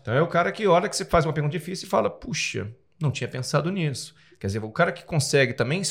Então é o cara que, hora que você faz uma pergunta difícil e fala, puxa, não tinha pensado nisso. Quer dizer, o cara que consegue também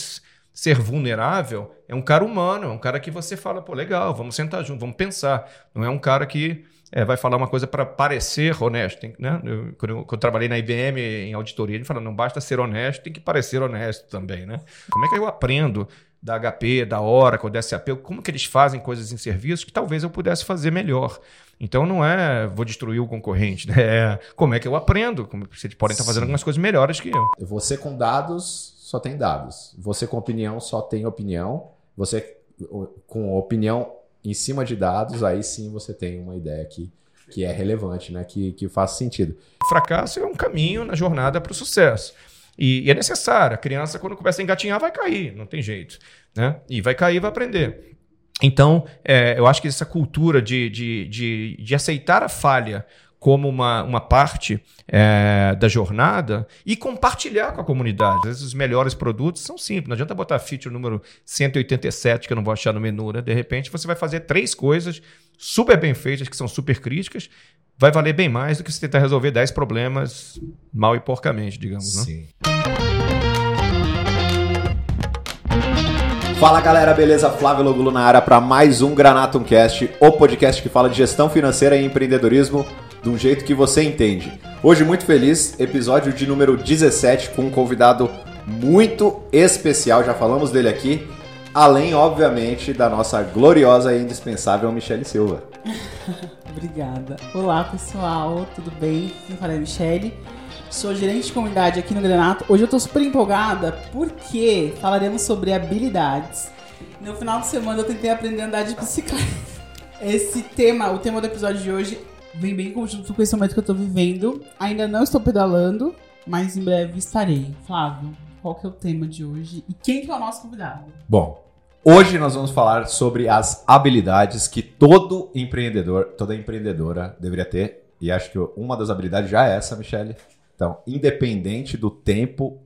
ser vulnerável é um cara humano, é um cara que você fala, pô, legal, vamos sentar junto, vamos pensar. Não é um cara que é, vai falar uma coisa para parecer honesto. Tem, né? eu, quando, eu, quando, eu, trabalhei na IBM em auditoria, ele fala, não basta ser honesto, tem que parecer honesto também. Né? Como é que eu aprendo da HP, da Oracle, da SAP, como que eles fazem coisas em serviços que talvez eu pudesse fazer melhor. Então não é vou destruir o concorrente, né? é como é que eu aprendo, como vocês podem estar fazendo algumas coisas melhores que eu. Você com dados só tem dados, você com opinião só tem opinião, você com opinião em cima de dados, aí sim você tem uma ideia que, que é relevante, né? que, que faz sentido. O fracasso é um caminho na jornada para o sucesso. E, e, é necessário. A criança, quando começa a engatinhar, vai cair, não tem jeito. Né? E vai cair vai aprender. Então, é, eu acho que essa cultura de, de, de, de aceitar a falha como uma, uma parte é, da jornada e compartilhar com a comunidade. Às vezes os melhores produtos são simples. Não adianta botar feature número 187, que eu não vou achar no menu. Né? De repente, você vai fazer três coisas super bem feitas, que são super críticas, vai valer bem mais do que você tentar resolver 10 problemas mal e porcamente, digamos. Né? Sim. Fala galera, beleza? Flávio Logulo na área para mais um Granatum Cast, o podcast que fala de gestão financeira e empreendedorismo de um jeito que você entende. Hoje muito feliz, episódio de número 17 com um convidado muito especial, já falamos dele aqui, além obviamente da nossa gloriosa e indispensável Michele Silva. Obrigada. Olá pessoal, tudo bem? Quem fala é Michele. Sou gerente de comunidade aqui no Granato. Hoje eu tô super empolgada porque falaremos sobre habilidades. No final de semana eu tentei aprender a andar de bicicleta. Esse tema, o tema do episódio de hoje vem bem conjunto com esse momento que eu tô vivendo. Ainda não estou pedalando, mas em breve estarei. Flávio, qual que é o tema de hoje e quem que é o nosso convidado? Bom, hoje nós vamos falar sobre as habilidades que todo empreendedor, toda empreendedora deveria ter. E acho que uma das habilidades já é essa, Michele. Então, independente do tempo,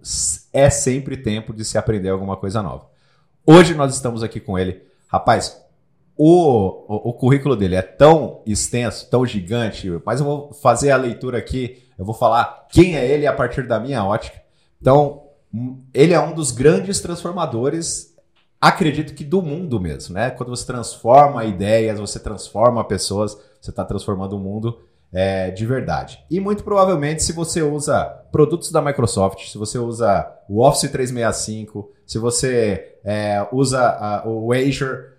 é sempre tempo de se aprender alguma coisa nova. Hoje nós estamos aqui com ele. Rapaz, o, o, o, currículo dele é tão extenso, tão gigante, mas eu vou fazer a leitura aqui, eu vou falar quem é ele a partir da minha ótica. Então, hum, ele é um dos grandes transformadores, acredito que do mundo mesmo, né? Quando você transforma ideias, você transforma pessoas, você está transformando o mundo é, de verdade. E muito provavelmente, se você usa produtos da Microsoft, se você usa o Office 365, se você é, usa a, o Azure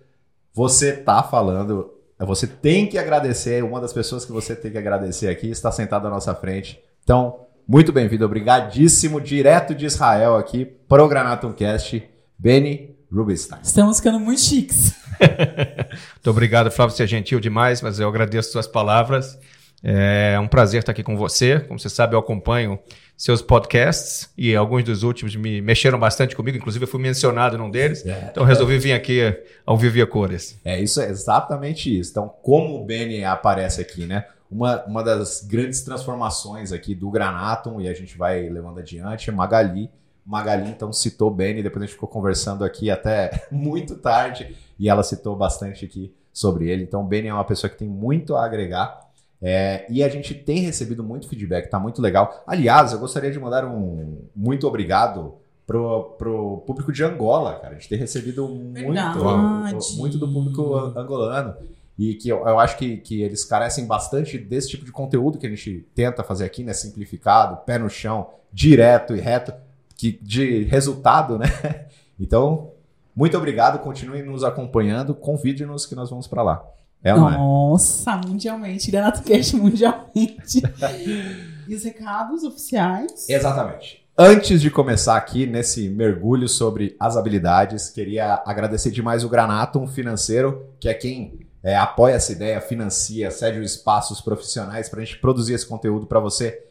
você tá falando, você tem que agradecer, uma das pessoas que você tem que agradecer aqui está sentada à nossa frente. Então, muito bem-vindo, obrigadíssimo, direto de Israel aqui, para o Granatum Cast, Benny Rubinstein. Estamos ficando muito chiques. muito obrigado, Flávio, você é gentil demais, mas eu agradeço suas palavras. É um prazer estar aqui com você. Como você sabe, eu acompanho seus podcasts e alguns dos últimos me mexeram bastante comigo, inclusive eu fui mencionado num deles, é, então resolvi vir aqui ao Vivi a Cores. É, isso é exatamente isso. Então, como o Benny aparece aqui, né? Uma, uma das grandes transformações aqui do Granatum, e a gente vai levando adiante, é Magali. Magali, então, citou Benny, depois a gente ficou conversando aqui até muito tarde, e ela citou bastante aqui sobre ele. Então, o Benny é uma pessoa que tem muito a agregar é, e a gente tem recebido muito feedback, tá muito legal. Aliás, eu gostaria de mandar um muito obrigado pro, pro público de Angola, cara. A gente tem recebido muito, muito do público angolano. E que eu, eu acho que, que eles carecem bastante desse tipo de conteúdo que a gente tenta fazer aqui, né? Simplificado, pé no chão, direto e reto, que, de resultado, né? Então, muito obrigado, continuem nos acompanhando, convide-nos que nós vamos para lá. É Nossa, é? mundialmente. Renato Cash mundialmente. e os recados oficiais? Exatamente. Antes de começar aqui nesse mergulho sobre as habilidades, queria agradecer demais o Granatum Financeiro, que é quem é, apoia essa ideia, financia, cede os espaços profissionais para a gente produzir esse conteúdo para você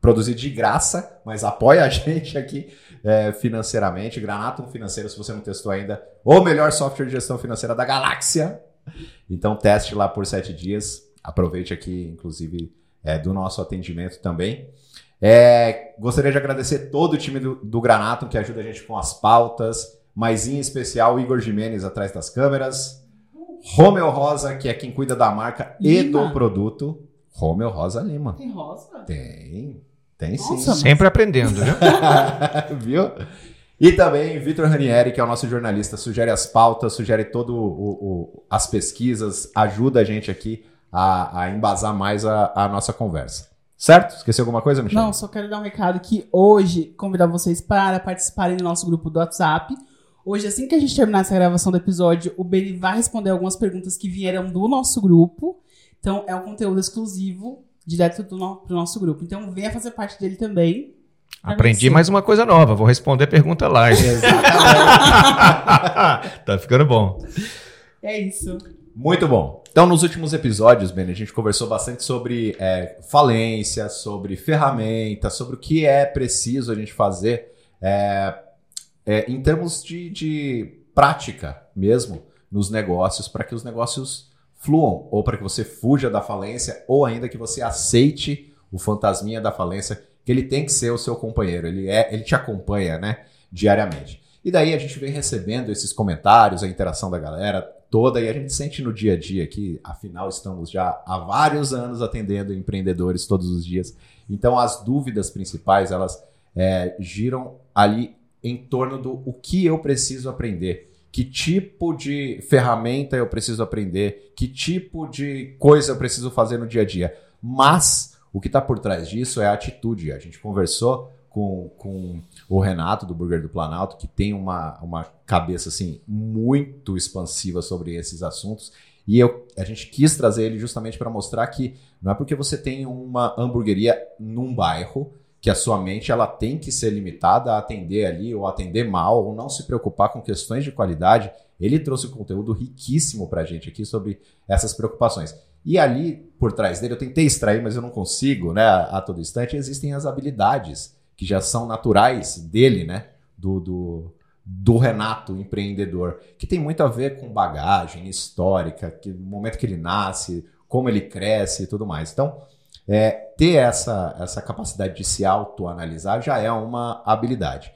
produzir de graça, mas apoia a gente aqui é, financeiramente. Granatum Financeiro, se você não testou ainda, o melhor software de gestão financeira da galáxia. Então, teste lá por sete dias. Aproveite aqui, inclusive, é, do nosso atendimento também. É, gostaria de agradecer todo o time do, do Granato que ajuda a gente com as pautas, mas em especial o Igor Jimenez atrás das câmeras, Romeu Rosa, que é quem cuida da marca e do produto, Romeu Rosa Lima. Tem rosa? Tem. Tem sim. Nossa, Sempre aprendendo, viu? Viu? E também Vitor Ranieri, que é o nosso jornalista, sugere as pautas, sugere todo o, o- as pesquisas, ajuda a gente aqui a, a embasar mais a, a nossa conversa. Certo? Esqueci alguma coisa, Michel? Não, só quero dar um recado que hoje convidar vocês para participarem do nosso grupo do WhatsApp. Hoje, assim que a gente terminar essa gravação do episódio, o Beni vai responder algumas perguntas que vieram do nosso grupo. Então, é um conteúdo exclusivo, direto do no, pro nosso grupo. Então, venha fazer parte dele também. Aprendi mais uma coisa nova. Vou responder pergunta live. tá ficando bom. É isso. Muito bom. Então, nos últimos episódios, Ben, a gente conversou bastante sobre é, falência, sobre ferramentas, sobre o que é preciso a gente fazer é, é, em termos de, de prática mesmo nos negócios, para que os negócios fluam, ou para que você fuja da falência, ou ainda que você aceite o fantasminha da falência, que ele tem que ser o seu companheiro, ele, é, ele te acompanha né, diariamente. E daí a gente vem recebendo esses comentários, a interação da galera toda, e a gente sente no dia a dia que, afinal, estamos já há vários anos atendendo empreendedores todos os dias. Então, as dúvidas principais, elas é, giram ali em torno do o que eu preciso aprender. Que tipo de ferramenta eu preciso aprender? Que tipo de coisa eu preciso fazer no dia a dia? Mas o que está por trás disso é a atitude. A gente conversou com, com o Renato do Burger do Planalto, que tem uma, uma cabeça assim muito expansiva sobre esses assuntos. E eu, a gente quis trazer ele justamente para mostrar que não é porque você tem uma hamburgueria num bairro que a sua mente ela tem que ser limitada a atender ali ou atender mal ou não se preocupar com questões de qualidade. Ele trouxe um conteúdo riquíssimo para a gente aqui sobre essas preocupações. E ali por trás dele eu tentei extrair, mas eu não consigo, né? A, a todo instante existem as habilidades que já são naturais dele, né? Do, do, do Renato, empreendedor, que tem muito a ver com bagagem histórica, que, no momento que ele nasce, como ele cresce e tudo mais. Então, é, ter essa, essa capacidade de se autoanalisar já é uma habilidade.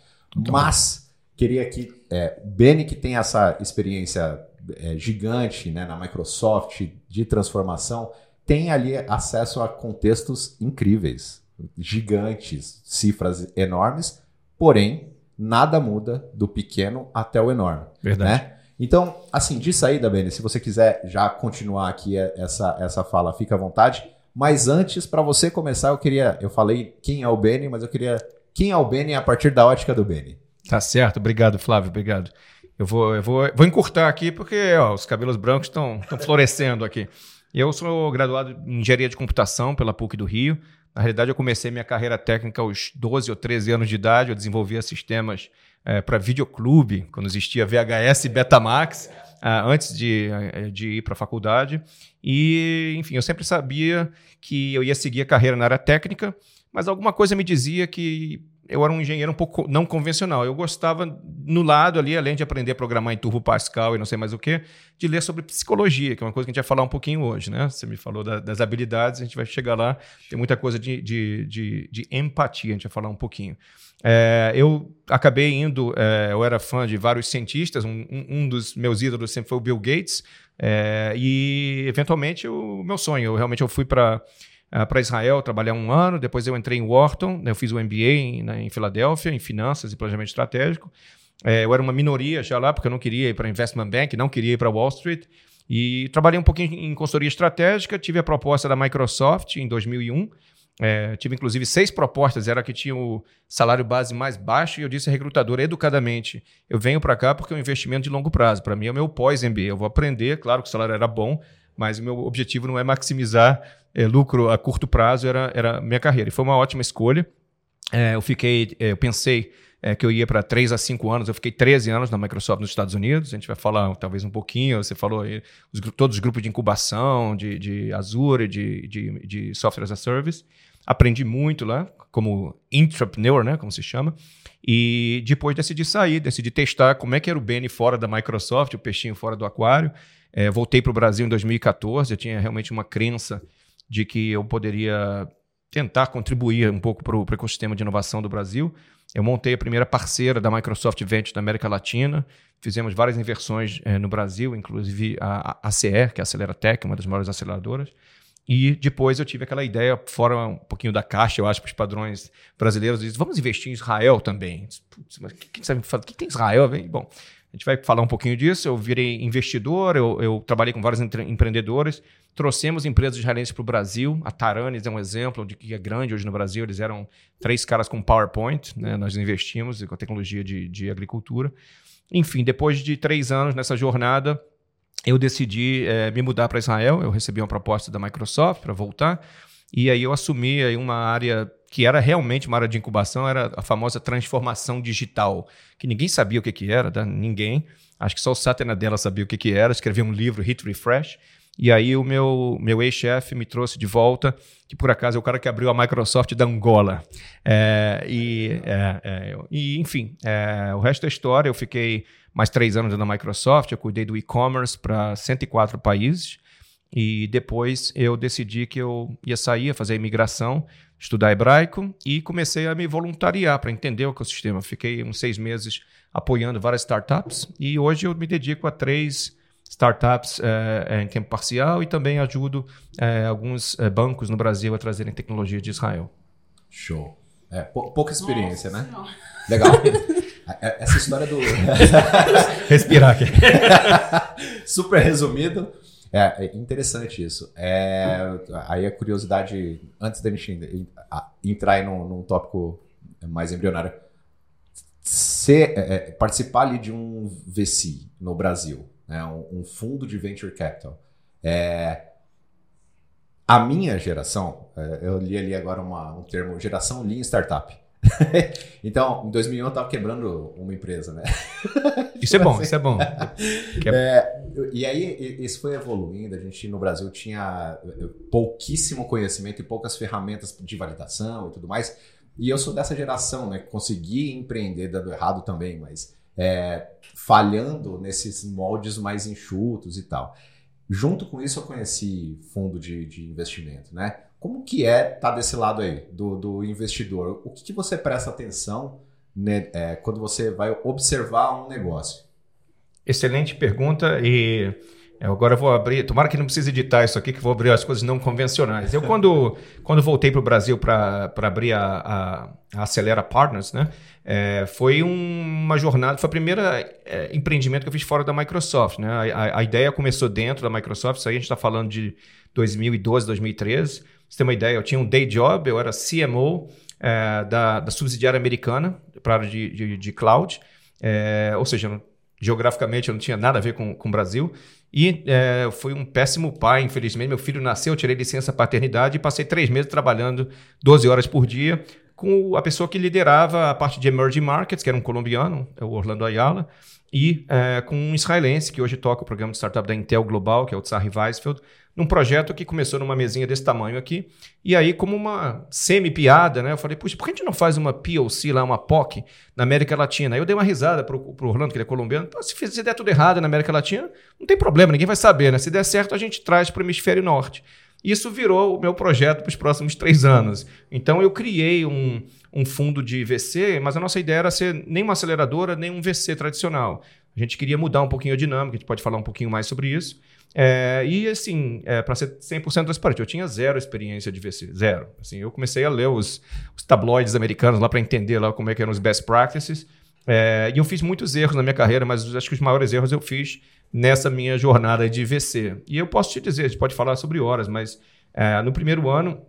Mas, queria que é, Beni, que tem essa experiência é, gigante né, na Microsoft de transformação, tem ali acesso a contextos incríveis, gigantes, cifras enormes, porém, nada muda do pequeno até o enorme. Verdade. Né? Então, assim, de saída, Beni, se você quiser já continuar aqui é, essa, essa fala, fica à vontade. Mas antes, para você começar, eu queria. Eu falei quem é o Beni, mas eu queria. Quem é o Beni a partir da ótica do Beni? Tá certo. Obrigado, Flávio. Obrigado. Eu vou, eu vou, vou encurtar aqui porque ó, os cabelos brancos estão florescendo aqui. Eu sou graduado em engenharia de computação pela PUC do Rio. Na realidade, eu comecei minha carreira técnica aos 12 ou 13 anos de idade. Eu desenvolvia sistemas é, para videoclube, quando existia VHS e Betamax, ah, antes de, eh, de ir para a faculdade. E, enfim, eu sempre sabia que eu ia seguir a carreira na área técnica, mas alguma coisa me dizia que eu era um engenheiro um pouco não convencional. Eu gostava, no lado ali, além de aprender a programar em Turbo Pascal e não sei mais o que, de ler sobre psicologia, que é uma coisa que a gente vai falar um pouquinho hoje, né? Você me falou da- das habilidades, a gente vai chegar lá. Tem muita coisa de, de, de, de empatia, a gente vai falar um pouquinho. É, eu acabei indo, é, eu era fã de vários cientistas, um, um- dos meus ídolos sempre foi o Bill Gates, é, e eventualmente o meu sonho, eu realmente eu fui para para Israel trabalhar um ano, depois eu entrei em Wharton, né, eu fiz o MBA em, na- em Filadélfia, em Finanças e Planejamento Estratégico. É, eu era uma minoria já lá, porque eu não queria ir para Investment Bank, não queria ir para Wall Street. E trabalhei um pouquinho em consultoria estratégica, tive a proposta da Microsoft em 2001. É, tive inclusive seis propostas, era que tinha o salário base mais baixo, e eu disse à recrutadora educadamente: eu venho para cá porque é um investimento de longo prazo. Para mim é o meu pós-MBA. Eu vou aprender, claro que o salário era bom, mas o meu objetivo não é maximizar é, lucro a curto prazo, era, era minha carreira. E foi uma ótima escolha. É, eu fiquei, é, eu pensei é, que eu ia para 3 a 5 anos, eu fiquei 13 anos na Microsoft nos Estados Unidos, a gente vai falar talvez um pouquinho, você falou aí, os todos os grupos de incubação, de, de Azure, de, de, de Software as a Service. Aprendi muito lá, como intrapreneur, né, como se chama. E depois decidi sair, decidi testar como é que era o Benny fora da Microsoft, o peixinho fora do aquário. É, voltei para o Brasil em 2014, eu tinha realmente uma crença de que eu poderia tentar contribuir um pouco para o ecossistema de inovação do Brasil. Eu montei a primeira parceira da Microsoft Venture da América Latina, fizemos várias inversões eh, no Brasil, inclusive a, a ACE, que é a Aceleratec, uma das maiores aceleradoras. E depois eu tive aquela ideia, fora um pouquinho da caixa, eu acho, para os padrões brasileiros, disse, vamos investir em Israel também. Putz, mas o que, que, que tem Israel? Bom, a gente vai falar um pouquinho disso. Eu virei investidor, eu, eu trabalhei com vários empreendedores, trouxemos empresas israelenses para o Brasil. A Taranis é um exemplo de que é grande hoje no Brasil. Eles eram três caras com PowerPoint, né? nós investimos com a tecnologia de, de agricultura. Enfim, depois de três anos nessa jornada, eu decidi é, me mudar para Israel. Eu recebi uma proposta da Microsoft para voltar. E aí eu assumi aí uma área que era realmente uma área de incubação, era a famosa transformação digital, que ninguém sabia o que, que era, tá? ninguém. Acho que só o Satya Nadella sabia o que, que era, escrevia um livro, Hit Refresh, e aí o meu, meu ex-chefe me trouxe de volta, que por acaso é o cara que abriu a Microsoft da Angola. É, e, é, é, e, enfim, é, o resto da história, eu fiquei mais três anos na Microsoft, eu cuidei do e-commerce para 104 países, e depois eu decidi que eu ia sair, fazer a imigração, estudar hebraico e comecei a me voluntariar para entender o ecossistema. Fiquei uns seis meses apoiando várias startups e hoje eu me dedico a três startups é, em tempo parcial e também ajudo é, alguns é, bancos no Brasil a trazerem tecnologia de Israel. Show. É, pouca experiência, Nossa, né? Não. Legal. Essa história do. Respirar aqui. Super resumido. É, é interessante isso. É, aí a curiosidade, antes da gente entrar num, num tópico mais embrionário, ser, é, é, participar ali de um VC no Brasil, né, um, um fundo de venture capital, é, a minha geração, é, eu li ali agora uma, um termo, geração Lean Startup. então, em 2001 eu estava quebrando uma empresa, né? Isso é bom, isso é bom. É, e aí isso foi evoluindo. A gente no Brasil tinha eh, pouquíssimo conhecimento e poucas ferramentas de validação e tudo mais. E eu sou dessa geração, né? Consegui empreender dando errado também, mas é, falhando nesses moldes mais enxutos e tal. Junto com isso, eu conheci fundo de, de investimento, né? Como que é estar tá desse lado aí, do, do investidor? O que, que você presta atenção né, é, quando você vai observar um negócio? Excelente pergunta e agora vou abrir, tomara que não precise editar isso aqui, que vou abrir as coisas não convencionais. Eu quando, quando voltei para o Brasil para abrir a, a, a, Acelera Partners, né, é, foi um, uma jornada, foi o primeiro é, empreendimento que eu fiz fora da Microsoft. Né? A, a, ideia começou dentro da Microsoft, isso aí a gente está falando de 2012, 2013 você tem uma ideia, eu tinha um day job, eu era CMO é, da, da subsidiária americana para a área de, de, de cloud, é, ou seja, geograficamente eu não tinha nada a ver com, com o Brasil. E é, fui um péssimo pai, infelizmente. Meu filho nasceu, eu tirei licença paternidade e passei três meses trabalhando 12 horas por dia com a pessoa que liderava a parte de emerging markets, que era um colombiano, o Orlando Ayala, e é, com um israelense que hoje toca o programa de startup da Intel Global, que é o Tsari Weisfeld, num projeto que começou numa mesinha desse tamanho aqui. E aí, como uma semi-piada, né? Eu falei, puxa, por que a gente não faz uma POC lá, uma POC, na América Latina? Aí eu dei uma risada pro, pro Orlando, que ele é colombiano. Se, se der tudo errado na América Latina, não tem problema, ninguém vai saber, né? Se der certo, a gente traz para o hemisfério norte. Isso virou o meu projeto para os próximos três anos. Então, eu criei um, um fundo de VC, mas a nossa ideia era ser nem uma aceleradora, nem um VC tradicional. A gente queria mudar um pouquinho a dinâmica, a gente pode falar um pouquinho mais sobre isso. É, e assim, é, para ser 100% transparente, eu tinha zero experiência de VC, zero. Assim, eu comecei a ler os, os tabloides americanos lá para entender lá como é que eram os best practices. É, e eu fiz muitos erros na minha carreira, mas acho que os maiores erros eu fiz nessa minha jornada de VC. E eu posso te dizer, a gente pode falar sobre horas, mas é, no primeiro ano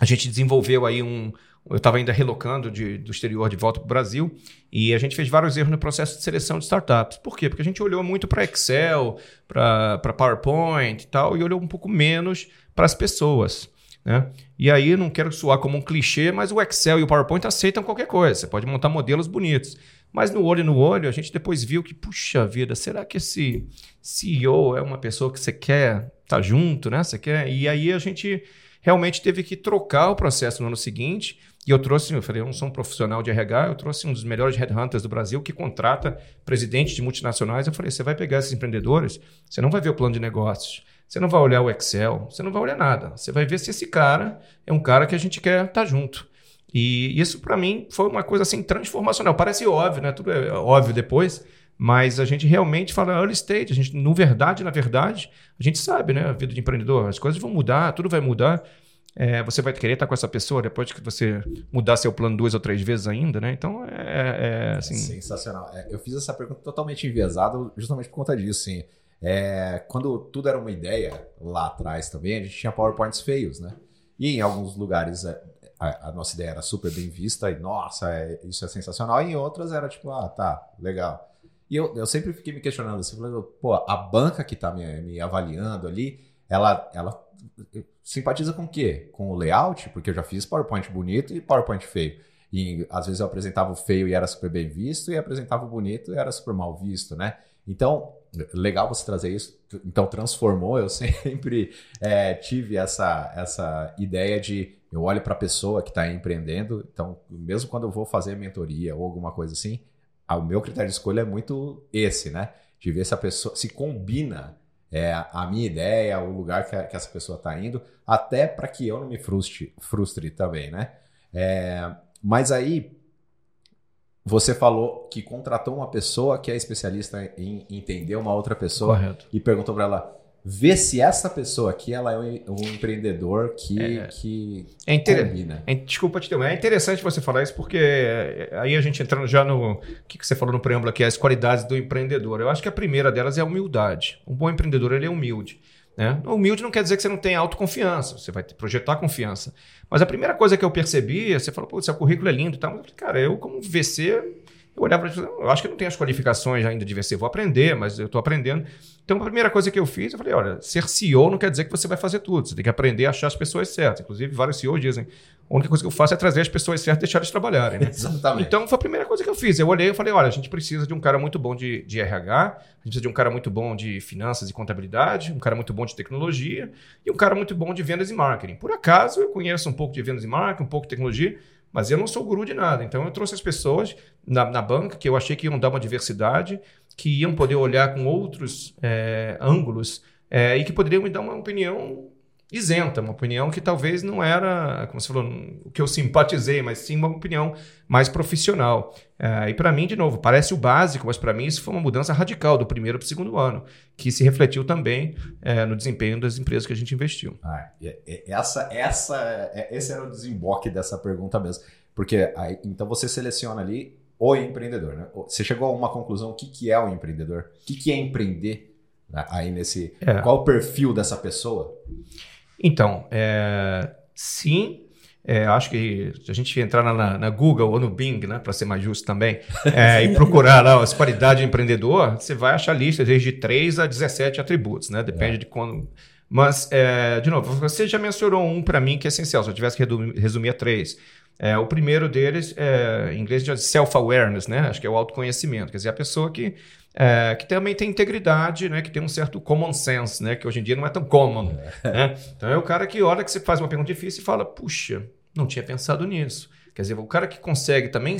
a gente desenvolveu aí um, eu estava ainda relocando de, do exterior de volta para o Brasil e a gente fez vários erros no processo de seleção de startups. Por quê? Porque a gente olhou muito para Excel, para PowerPoint e tal, e olhou um pouco menos para as pessoas. Né? E aí, não quero soar como um clichê, mas o Excel e o PowerPoint aceitam qualquer coisa. Você pode montar modelos bonitos. Mas no olho no olho, a gente depois viu que, puxa vida, será que esse CEO é uma pessoa que você quer estar tá junto, né? Você quer? E aí a gente realmente teve que trocar o processo no ano seguinte e eu trouxe, eu falei, eu não sou um profissional de RH, eu trouxe um dos melhores headhunters do Brasil que contrata presidentes de multinacionais. Eu falei, você vai pegar esses empreendedores, você não vai ver o plano de negócios, você não vai olhar o Excel, você não vai olhar nada. Você vai ver se esse cara é um cara que a gente quer estar tá junto. E isso para mim foi uma coisa assim transformacional. Parece óbvio, né? Tudo é óbvio depois, Mas a gente realmente fala early stage, a gente, no verdade, na verdade, a gente sabe, né? A vida de empreendedor, as coisas vão mudar, tudo vai mudar. É, você vai querer estar com essa pessoa depois que você mudar seu plano duas ou três vezes ainda, né? Então é, é assim. É sensacional. É, eu fiz essa pergunta totalmente enviesada justamente por conta disso, sim. É, quando tudo era uma ideia lá atrás também, a gente tinha PowerPoints feios, né? E em alguns lugares é, a, a nossa ideia era super bem vista e, nossa, é, isso é sensacional. E em outras era tipo, ah, tá, legal. E eu, eu sempre fiquei me questionando assim, falando, pô, a banca que tá me, me avaliando ali, ela, ela simpatiza com o quê? Com o layout? Porque eu já fiz PowerPoint bonito e PowerPoint feio. E às vezes eu apresentava o feio e era super bem visto, e apresentava o bonito e era super mal visto, né? Então, legal você trazer isso. Então, transformou. Eu sempre é, tive essa, essa ideia de eu olho para a pessoa que está empreendendo. Então, mesmo quando eu vou fazer mentoria ou alguma coisa assim, o meu critério de escolha é muito esse, né? De ver se a pessoa se combina é, a minha ideia, o lugar que, a, que essa pessoa está indo, até para que eu não me frustre, frustre também, né? É, mas aí você falou que contratou uma pessoa que é especialista em entender uma outra pessoa Correto. e perguntou para ela ver se essa pessoa aqui ela é um, empreendedor que, é, que é inter... combina. É, desculpa te interromper, é interessante você falar isso porque é, aí a gente entrando já no que, que você falou no preâmbulo aqui, as qualidades do empreendedor. Eu acho que a primeira delas é a humildade. Um bom empreendedor ele é humilde. Né? Humilde não quer dizer que você não tem autoconfiança, você vai projetar confiança. Mas a primeira coisa que eu percebi, você falou, pô, seu currículo é lindo e tal. Mas, cara, eu como VC, eu olhava para eu acho que eu não tenho as qualificações ainda de VC, vou aprender, mas eu estou aprendendo. Então, a primeira coisa que eu fiz, eu falei, olha, ser CEO não quer dizer que você vai fazer tudo, você tem que aprender a achar as pessoas certas. Inclusive, vários CEOs dizem, a única coisa que eu faço é trazer as pessoas certas e deixar eles trabalharem. Né? Exatamente. Então, foi a primeira coisa que eu fiz. Eu olhei e falei, olha, a gente precisa de um cara muito bom de, de RH, a gente precisa de um cara muito bom de finanças e contabilidade, um cara muito bom de tecnologia e um cara muito bom de vendas e marketing. Por acaso, eu conheço um pouco de vendas e marketing, um pouco de tecnologia, mas eu não sou guru de nada. Então eu trouxe as pessoas na, na banca que eu achei que iam dar uma diversidade, que iam poder olhar com outros é, ângulos é, e que poderiam me dar uma opinião isenta, uma opinião que talvez não era, como você falou, o que eu simpatizei, mas sim uma opinião mais profissional. É, e para mim, de novo, parece o básico, mas para mim isso foi uma mudança radical do primeiro para o segundo ano, que se refletiu também é, no desempenho das empresas que a gente investiu. Ah, essa, essa, é, esse era o desemboque dessa pergunta mesmo. Porque aí, então você seleciona ali o empreendedor, né? Você chegou a uma conclusão, o que, que é o empreendedor? O que, que é empreender? Né? Aí nesse. É. Qual o perfil dessa pessoa? Então, é, sim, é, acho que se a gente entrar na, na, Google ou no Bing, né, para ser mais justo também, é, e procurar lá as qualidades de empreendedor, você vai achar listas desde 3 a 17 atributos, né? Depende é. de quando. Mas, é, de novo, você já mencionou um para mim que é essencial. Se eu tivesse que resumir a três, é, o primeiro deles, é, em inglês, é self-awareness, né? Acho que é o autoconhecimento. Quer dizer, a pessoa que, é, que também tem integridade, né? Que tem um certo common sense, né? Que hoje em dia não é tão common. É. Né? Então é o cara que olha que você faz uma pergunta difícil e fala, puxa, não tinha pensado nisso. Quer dizer, o cara que consegue também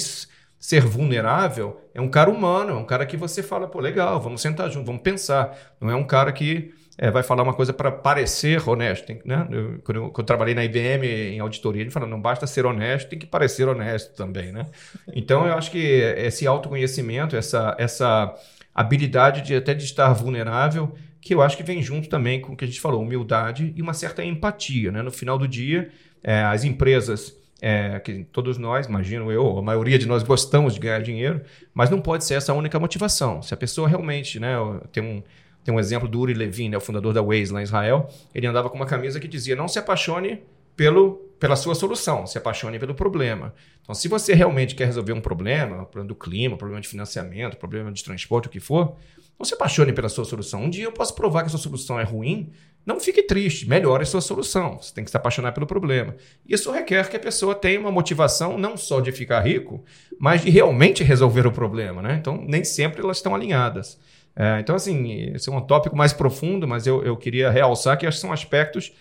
ser vulnerável é um cara humano, é um cara que você fala, pô, legal, vamos sentar junto, vamos pensar. Não é um cara que é, vai falar uma coisa para parecer honesto. Né? eu, quando, eu, quando, eu, trabalhei na IBM em auditoria, ele fala, não basta ser honesto, tem que parecer honesto também. Né? Então, eu acho que esse autoconhecimento, essa, essa habilidade de até de estar vulnerável, que eu acho que vem junto também com o que a gente falou, humildade e uma certa empatia. Né? No final do dia, é, as empresas... É, que todos nós, imagino eu, a maioria de nós gostamos de ganhar dinheiro, mas não pode ser essa a única motivação. Se a pessoa realmente né, tem um, tem um exemplo do Uri Levin, né, o fundador da Waze lá em Israel. Ele andava com uma camisa que dizia: não se apaixone pelo, pela sua solução, se apaixone pelo problema. Então, se você realmente quer resolver um problema, problema do clima, problema de financiamento, problema de transporte, o que for, não se apaixone pela sua solução. Um dia eu posso provar que a sua solução é ruim, não fique triste, melhore a sua solução. Você tem que se apaixonar pelo problema. Isso requer que a pessoa tenha uma motivação não só de ficar rico, mas de realmente resolver o problema. Né? Então, nem sempre elas estão alinhadas. É, então, assim, esse é um tópico mais profundo, mas eu, eu queria realçar que são aspectos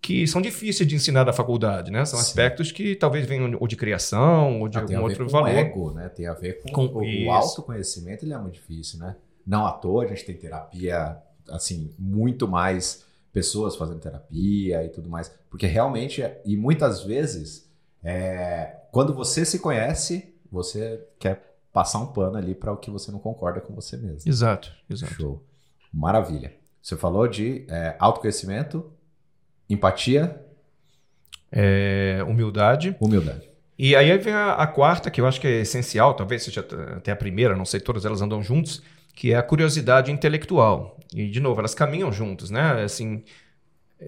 que são difíceis de ensinar da faculdade, né? São Sim. aspectos que talvez venham ou de criação ou de ah, algum outro valor. Tem a ver com o ego, né? Tem a ver com, com o, o autoconhecimento, ele é muito difícil, né? Não à toa a gente tem terapia, assim, muito mais pessoas fazendo terapia e tudo mais, porque realmente, e muitas vezes, é, quando você se conhece, você quer passar um pano ali para o que você não concorda com você mesmo. Exato, exato. Show. Maravilha. Você falou de é, autoconhecimento, empatia, É, humildade. humildade. E aí vem a, a quarta, que eu acho que é essencial, talvez seja até a primeira, não sei, todas elas andam juntos, que é a curiosidade intelectual. E, de novo, elas caminham juntos, né? Assim,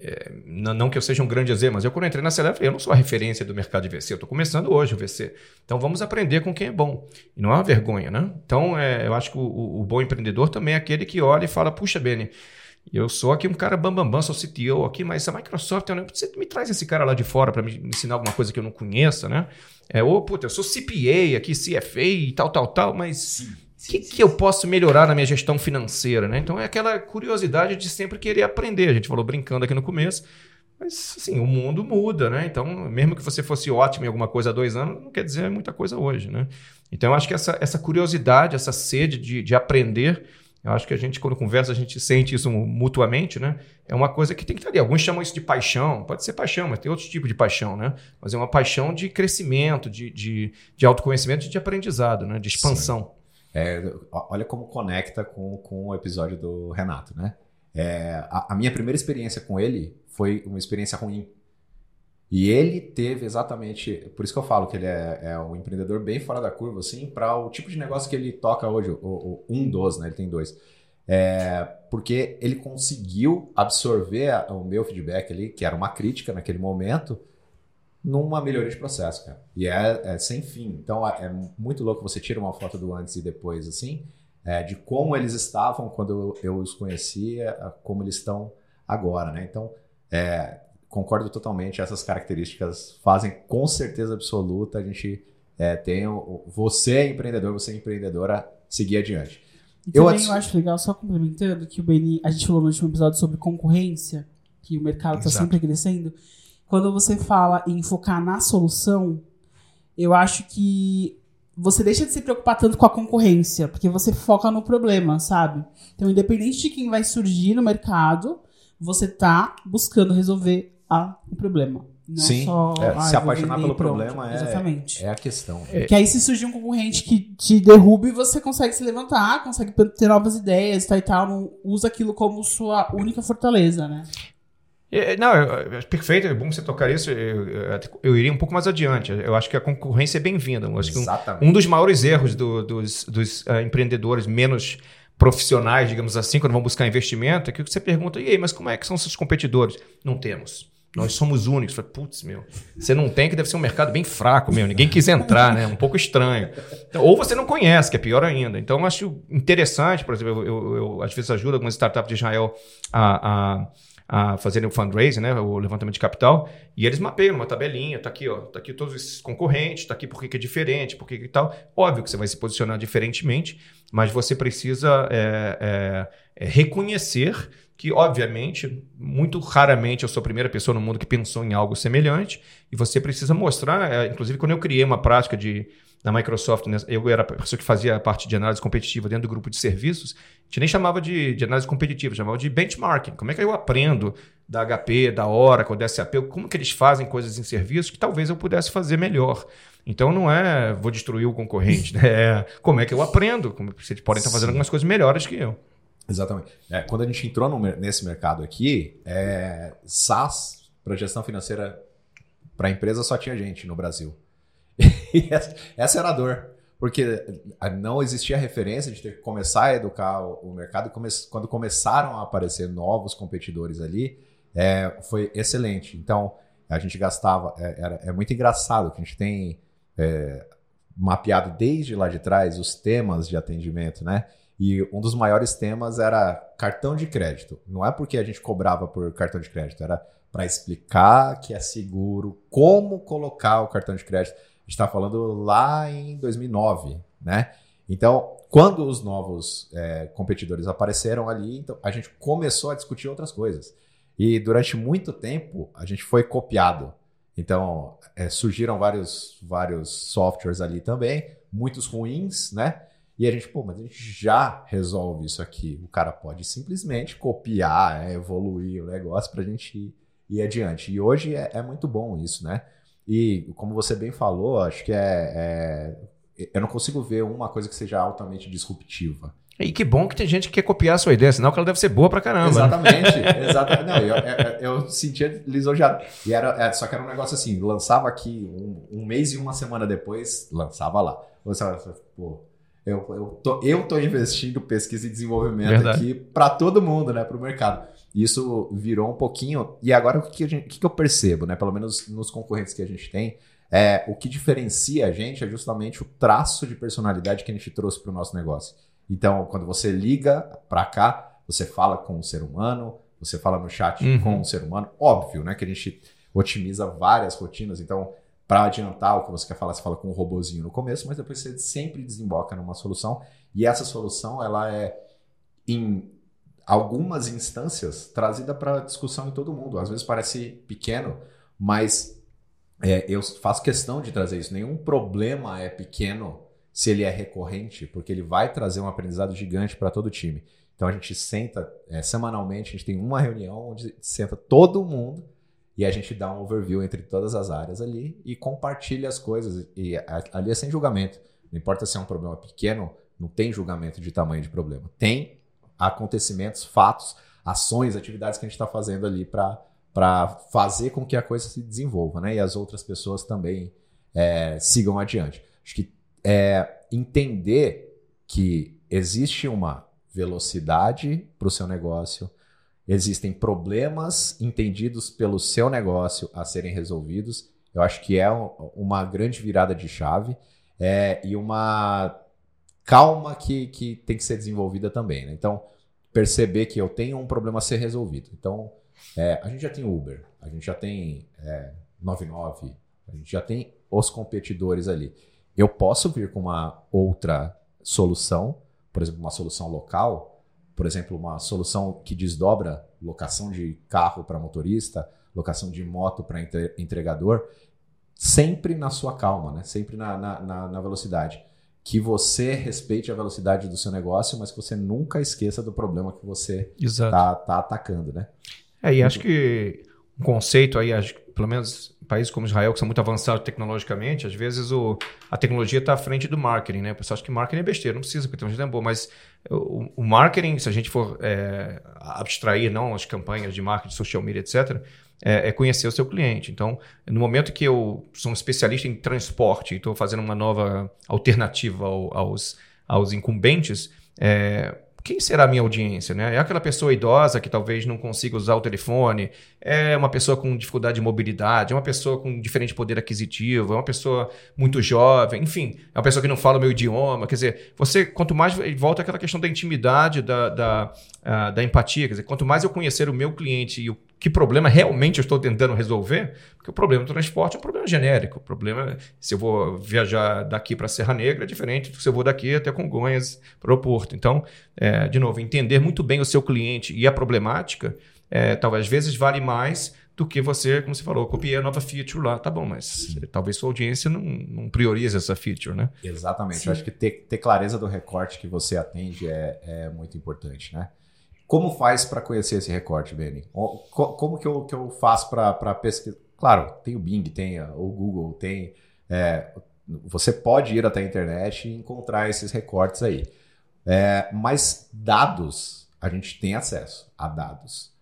é, não, que eu seja um grande exemplo, mas eu quando entrei na Celebra, eu não sou a referência do mercado de VC, eu estou começando hoje o VC. Então vamos aprender com quem é bom. E não é uma vergonha, né? Então é, eu acho que o, o- bom empreendedor também é aquele que olha e fala, puxa, Beni, eu sou aqui um cara bambambam, bam, bam, sou CTO aqui, mas a Microsoft, né, você me traz esse cara lá de fora para me ensinar alguma coisa que eu não conheça, né? É, ou, puta, eu sou CPA aqui, CFA e tal, tal, tal, mas o que, que eu posso melhorar na minha gestão financeira, né? Então é aquela curiosidade de sempre querer aprender. A gente falou brincando aqui no começo, mas assim, o mundo muda, né? Então, mesmo que você fosse ótimo em alguma coisa há dois anos, não quer dizer muita coisa hoje, né? Então, eu acho que essa, essa curiosidade, essa sede de, de aprender, eu acho que a gente, quando conversa, a gente sente isso mutuamente, né? É uma coisa que tem que estar ali. Alguns chamam isso de paixão, pode ser paixão, mas tem outros tipos de paixão, né? Mas é uma paixão de crescimento, de, de, de autoconhecimento e de aprendizado, né? De expansão. É, olha como conecta com, com o episódio do Renato, né? É, a, a minha primeira experiência com ele foi uma experiência ruim. E ele teve exatamente. Por isso que eu falo que ele é, é um empreendedor bem fora da curva, assim, para o tipo de negócio que ele toca hoje, o, o- um dos, né? Ele tem dois. É, porque ele conseguiu absorver a- o meu feedback ali, que era uma crítica naquele momento, numa melhoria de processo, cara. E é, é sem fim. Então é muito louco você tira uma foto do antes e depois, assim, é, de como eles estavam quando eu, os conhecia, como eles estão agora, né? Então, é, concordo totalmente. Essas características fazem com certeza absoluta a gente é, tem o, você é empreendedor, você é empreendedora seguir adiante. E Eu também eu acho legal, só complementando, que o Beni, a gente falou no último episódio sobre concorrência, que o mercado está sempre crescendo. Quando você fala em focar na solução, eu acho que você deixa de se preocupar tanto com a concorrência, porque você foca no problema, sabe? Então, independente de quem vai surgir no mercado, você tá buscando resolver a, o problema. Não Sim, só, é, "Ah, se apaixonar pelo pronto." problema é- Exatamente. É a questão. Que aí se surgir um concorrente que te derrube, você consegue se levantar, consegue ter novas ideias e tal e tal, não usa aquilo como sua única fortaleza, né? É, Não, eu- eu- perfeito, é bom você tocar isso. Eu, eu- eu iria um pouco mais adiante. Eu acho que a concorrência é bem-vinda. Eu acho que um, um dos maiores erros do- dos, dos, ah, empreendedores menos profissionais, digamos assim, quando vão buscar investimento, é que você pergunta, e aí, mas como é que são seus competidores? Não temos. Nós somos únicos. Putz, meu, você não tem, que deve ser um mercado bem fraco, meu. Ninguém quis entrar, né? Um pouco estranho. Então, ou você não conhece, que é pior ainda. Então, eu acho interessante, por exemplo, eu, eu- eu, às vezes ajudo algumas startups de Israel a, a, a fazerem o fundraising, né? O levantamento de capital, e eles mapeiam uma tabelinha, tá aqui, ó, tá aqui todos esses concorrentes, tá aqui por que que é diferente, por que que tal. Óbvio que você vai se posicionar diferentemente, mas você precisa é, é, é, reconhecer que, obviamente, muito raramente eu sou a primeira pessoa no mundo que pensou em algo semelhante, e você precisa mostrar, é, inclusive quando eu criei uma prática de na Microsoft, né, eu era a pessoa que fazia a parte de análise competitiva dentro do grupo de serviços, a gente nem chamava de, de análise competitiva, chamava de benchmarking. Como é que eu aprendo da HP, da Oracle, da SAP, como que eles fazem coisas em serviços que talvez eu pudesse fazer melhor. Então não é vou destruir o concorrente, né? é como é que eu aprendo, como vocês podem estar fazendo Sim. algumas coisas melhores que eu. Exatamente. É, quando a gente entrou no nesse mercado aqui, é, SaaS, para gestão financeira para empresa, só tinha gente no Brasil. Essa, essa era a dor. Porque não existia referência de ter que começar a educar o, o mercado. Come- quando começaram a aparecer novos competidores ali, é, foi excelente. Então, a gente gastava. É, era, é muito engraçado que a gente tem é, mapeado desde lá de trás os temas de atendimento, né? E um dos maiores temas era cartão de crédito. Não é porque a gente cobrava por cartão de crédito, era para explicar que é seguro, como colocar o cartão de crédito. Está falando lá em 2009, né? Então, quando os novos é, competidores apareceram ali, então, a gente começou a discutir outras coisas. E durante muito tempo, a gente foi copiado. Então, é, surgiram vários, vários softwares ali também, muitos ruins, né? E a gente, pô, mas a gente já resolve isso aqui. O cara pode simplesmente copiar, é, evoluir o negócio para a gente ir, ir adiante. E hoje é, é muito bom isso, né? E como você bem falou, acho que é, é- eu não consigo ver uma coisa que seja altamente disruptiva. E que bom que tem gente que quer copiar a sua ideia, senão que ela deve ser boa pra caramba. né? Exatamente, exatamente. Não, eu, eu, eu sentia lisonjeado. E era, é, só que era um negócio assim, lançava aqui um, um mês e uma semana depois, lançava lá. Você pô, eu, eu, tô, eu tô investindo pesquisa e desenvolvimento Verdade. aqui para todo mundo, né, para o mercado. Isso virou um pouquinho. E agora o que, gente, o que eu percebo, né, pelo menos nos concorrentes que a gente tem, é o que diferencia a gente é justamente o traço de personalidade que a gente trouxe para o nosso negócio. Então, quando você liga para cá, você fala com um ser humano, você fala no chat Uhum. com um ser humano. Óbvio, né, que a gente otimiza várias rotinas. Então, para adiantar o que você quer falar, você fala com um robozinho no começo, mas depois você sempre desemboca numa solução. E essa solução, ela é em algumas instâncias trazida para discussão em todo mundo. Às vezes parece pequeno, mas é, eu faço questão de trazer isso. Nenhum problema é pequeno se ele é recorrente, porque ele vai trazer um aprendizado gigante para todo o time. Então a gente senta é, semanalmente, a gente tem uma reunião onde senta todo mundo e a gente dá um overview entre todas as áreas ali e compartilha as coisas. E ali é sem julgamento. Não importa se é um problema pequeno, não tem julgamento de tamanho de problema. Tem acontecimentos, fatos, ações, atividades que a gente está fazendo ali para fazer com que a coisa se desenvolva, né? E as outras pessoas também é, sigam adiante. Acho que é, entender que existe uma velocidade para o seu negócio, existem problemas entendidos pelo seu negócio a serem resolvidos. Eu acho que é um- uma grande virada de chave é, e uma calma que, que tem que ser desenvolvida também. né? Então, perceber que eu tenho um problema a ser resolvido. Então, é, a gente já tem Uber, a gente já tem é, 99, a gente já tem os competidores ali. Eu posso vir com uma outra solução, por exemplo, uma solução local, por exemplo, uma solução que desdobra locação de carro para motorista, locação de moto para entregador, sempre na sua calma, né? sempre na, na, na, na velocidade. Que você respeite a velocidade do seu negócio, mas que você nunca esqueça do problema que você Exato. tá, atacando, né? É, e acho que um conceito aí, acho pelo menos em países como Israel, que são muito avançados tecnologicamente, às vezes o, a tecnologia está à frente do marketing, né? O pessoal acha que marketing é besteira, não precisa, porque tecnologia é boa, mas o, o marketing, se a gente for é, abstrair não as campanhas de marketing, social media, etc., é, é conhecer o seu cliente. Então, no momento que eu sou um especialista em transporte e estou fazendo uma nova alternativa ao- aos, aos incumbentes, é, quem será a minha audiência? Né? É aquela pessoa idosa que talvez não consiga usar o telefone, é uma pessoa com dificuldade de mobilidade, é uma pessoa com diferente poder aquisitivo, é uma pessoa muito jovem, enfim, é uma pessoa que não fala o meu idioma. Quer dizer, você, quanto mais volta aquela questão da intimidade, da, da, ah, da empatia, quer dizer, quanto mais eu conhecer o meu cliente e o que problema realmente eu estou tentando resolver, porque o problema do transporte é um problema genérico. O problema, é, se eu vou viajar daqui para Serra Negra, é diferente do que se eu vou daqui até Congonhas para o aeroporto. Então, é, de novo, entender muito bem o seu cliente e a problemática, é, talvez às vezes vale mais do que você, como você falou, copiei a nova feature lá. Tá bom, mas talvez sua audiência não, não priorize essa feature, né? Exatamente. Sim. Eu acho que ter, ter clareza do recorte que você atende é, é muito importante, né? Como faz para conhecer esse recorte, co- Como que eu, que eu faço para pesquisar? Claro, tem o Bing, tem o Google, tem. é, você pode ir até a internet e encontrar esses recortes aí. É, mas dados, a gente tem acesso a dados.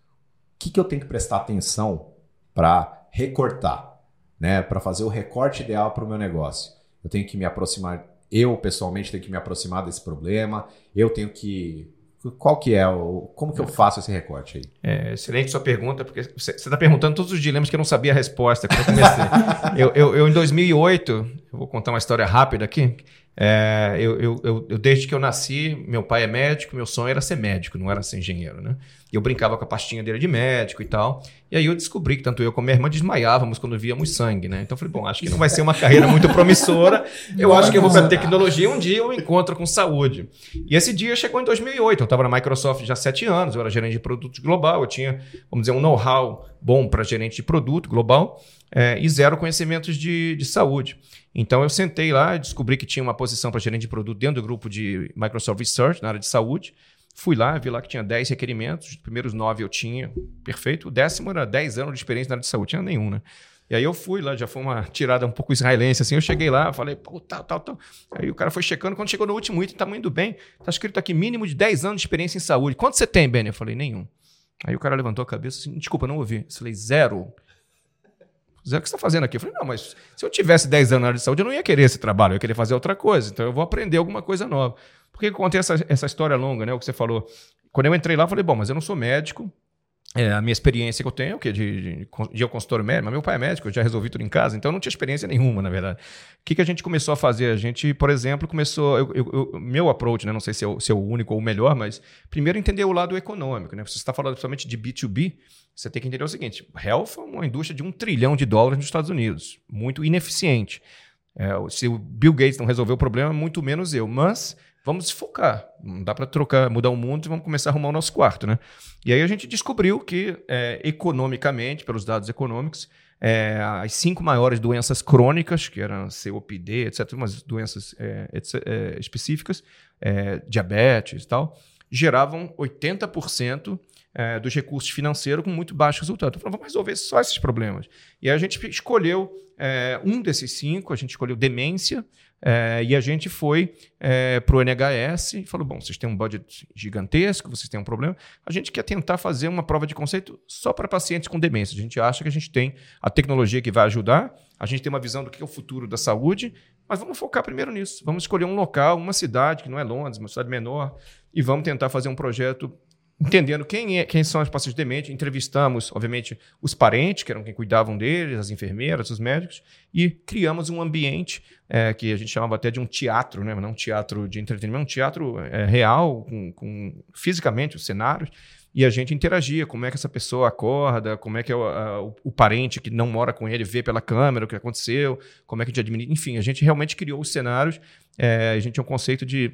O que, que eu tenho que prestar atenção para recortar, né? Para fazer o recorte ideal para o meu negócio? Eu tenho que me aproximar, eu pessoalmente tenho que me aproximar desse problema, eu tenho que. Qual que é o. Como que eu faço esse recorte aí? É, excelente sua pergunta, porque você está perguntando todos os dilemas que eu não sabia a resposta quando eu comecei. eu, eu, eu, em 2008, eu vou contar uma história rápida aqui. É, eu, eu, eu, eu, desde que eu nasci, meu pai é médico, meu sonho era ser médico, não era ser engenheiro, né? E eu brincava com a pastinha dele de médico e tal. E aí eu descobri que tanto eu como minha irmã desmaiávamos quando víamos sangue, né? Então eu falei, bom, acho que não vai ser uma carreira muito promissora. Eu acho que eu vou para tecnologia um dia eu encontro com saúde. E esse dia chegou em 2008. Eu estava na Microsoft já há sete anos, eu era gerente de produtos global, eu tinha, vamos dizer, um know-how bom para gerente de produto global é, e zero conhecimentos de, de saúde. Então eu sentei lá e descobri que tinha uma posição para gerente de produto dentro do grupo de Microsoft Research, na área de saúde. Fui lá, vi lá que tinha 10 requerimentos, os primeiros 9 eu tinha, perfeito. O décimo era 10 anos de experiência na área de saúde, tinha nenhum, né? E aí eu fui lá, já foi uma tirada um pouco israelense, assim, eu cheguei lá, falei, pô, tal, tal, tal. Aí o cara foi checando, quando chegou no último item, tá indo bem, tá escrito aqui, mínimo de 10 anos de experiência em saúde. Quanto você tem, Benny? Eu falei, nenhum. Aí o cara levantou a cabeça assim, desculpa, não ouvi. Eu falei, zero. Zero, o que você está fazendo aqui? Eu falei, não, mas se eu tivesse 10 anos na área de saúde, eu não ia querer esse trabalho, eu ia querer fazer outra coisa. Então eu vou aprender alguma coisa nova. Por que eu contei essa, essa história longa, né? O que você falou. Quando eu entrei lá, eu falei, bom, mas eu não sou médico, é, a minha experiência que eu tenho, que é de, de, de eu consultório médico, mas meu pai é médico, eu já resolvi tudo em casa, então eu não tinha experiência nenhuma, na verdade. O que, que a gente começou a fazer? A gente, por exemplo, começou. Eu, eu, eu, meu approach, né, não sei se é, o, se é, o, único ou o melhor, mas primeiro entender o lado econômico. Né? Você está falando principalmente de B2B, você tem que entender o seguinte: health é uma indústria de um trilhão de dólares nos Estados Unidos, muito ineficiente. É, se o Bill Gates não resolveu o problema, muito menos eu. Mas vamos focar. Não dá para trocar, mudar o mundo e vamos começar a arrumar o nosso quarto, né? E aí a gente descobriu que, é, economicamente, pelos dados econômicos, é, as cinco maiores doenças crônicas, que eram COPD, etc., umas doenças é, etc., é, específicas, é, diabetes e tal, geravam 80% é, dos recursos financeiros com muito baixo resultado. Então, vamos resolver só esses problemas. E aí a gente escolheu um desses cinco, a gente escolheu demência, é, e a gente foi é, para o NHS e falou: bom, vocês têm um budget gigantesco, vocês têm um problema. A gente quer tentar fazer uma prova de conceito só para pacientes com demência. A gente acha que a gente tem a tecnologia que vai ajudar, a gente tem uma visão do que é o futuro da saúde, mas vamos focar primeiro nisso. Vamos escolher um local, uma cidade, que não é Londres, uma cidade menor, e vamos tentar fazer um projeto entendendo quem, é, quem são os pacientes dementes, entrevistamos, obviamente, os parentes, que eram quem cuidavam deles, as enfermeiras, os médicos, e criamos um ambiente é, que a gente chamava até de um teatro, né? não um teatro de entretenimento, um teatro é, real, com, com, fisicamente os cenários, e a gente interagia, como é que essa pessoa acorda, como é que é o, a, o, parente que não mora com ele vê pela câmera o que aconteceu, como é que a gente administra, enfim, a gente realmente criou os cenários, é, a gente tinha um conceito de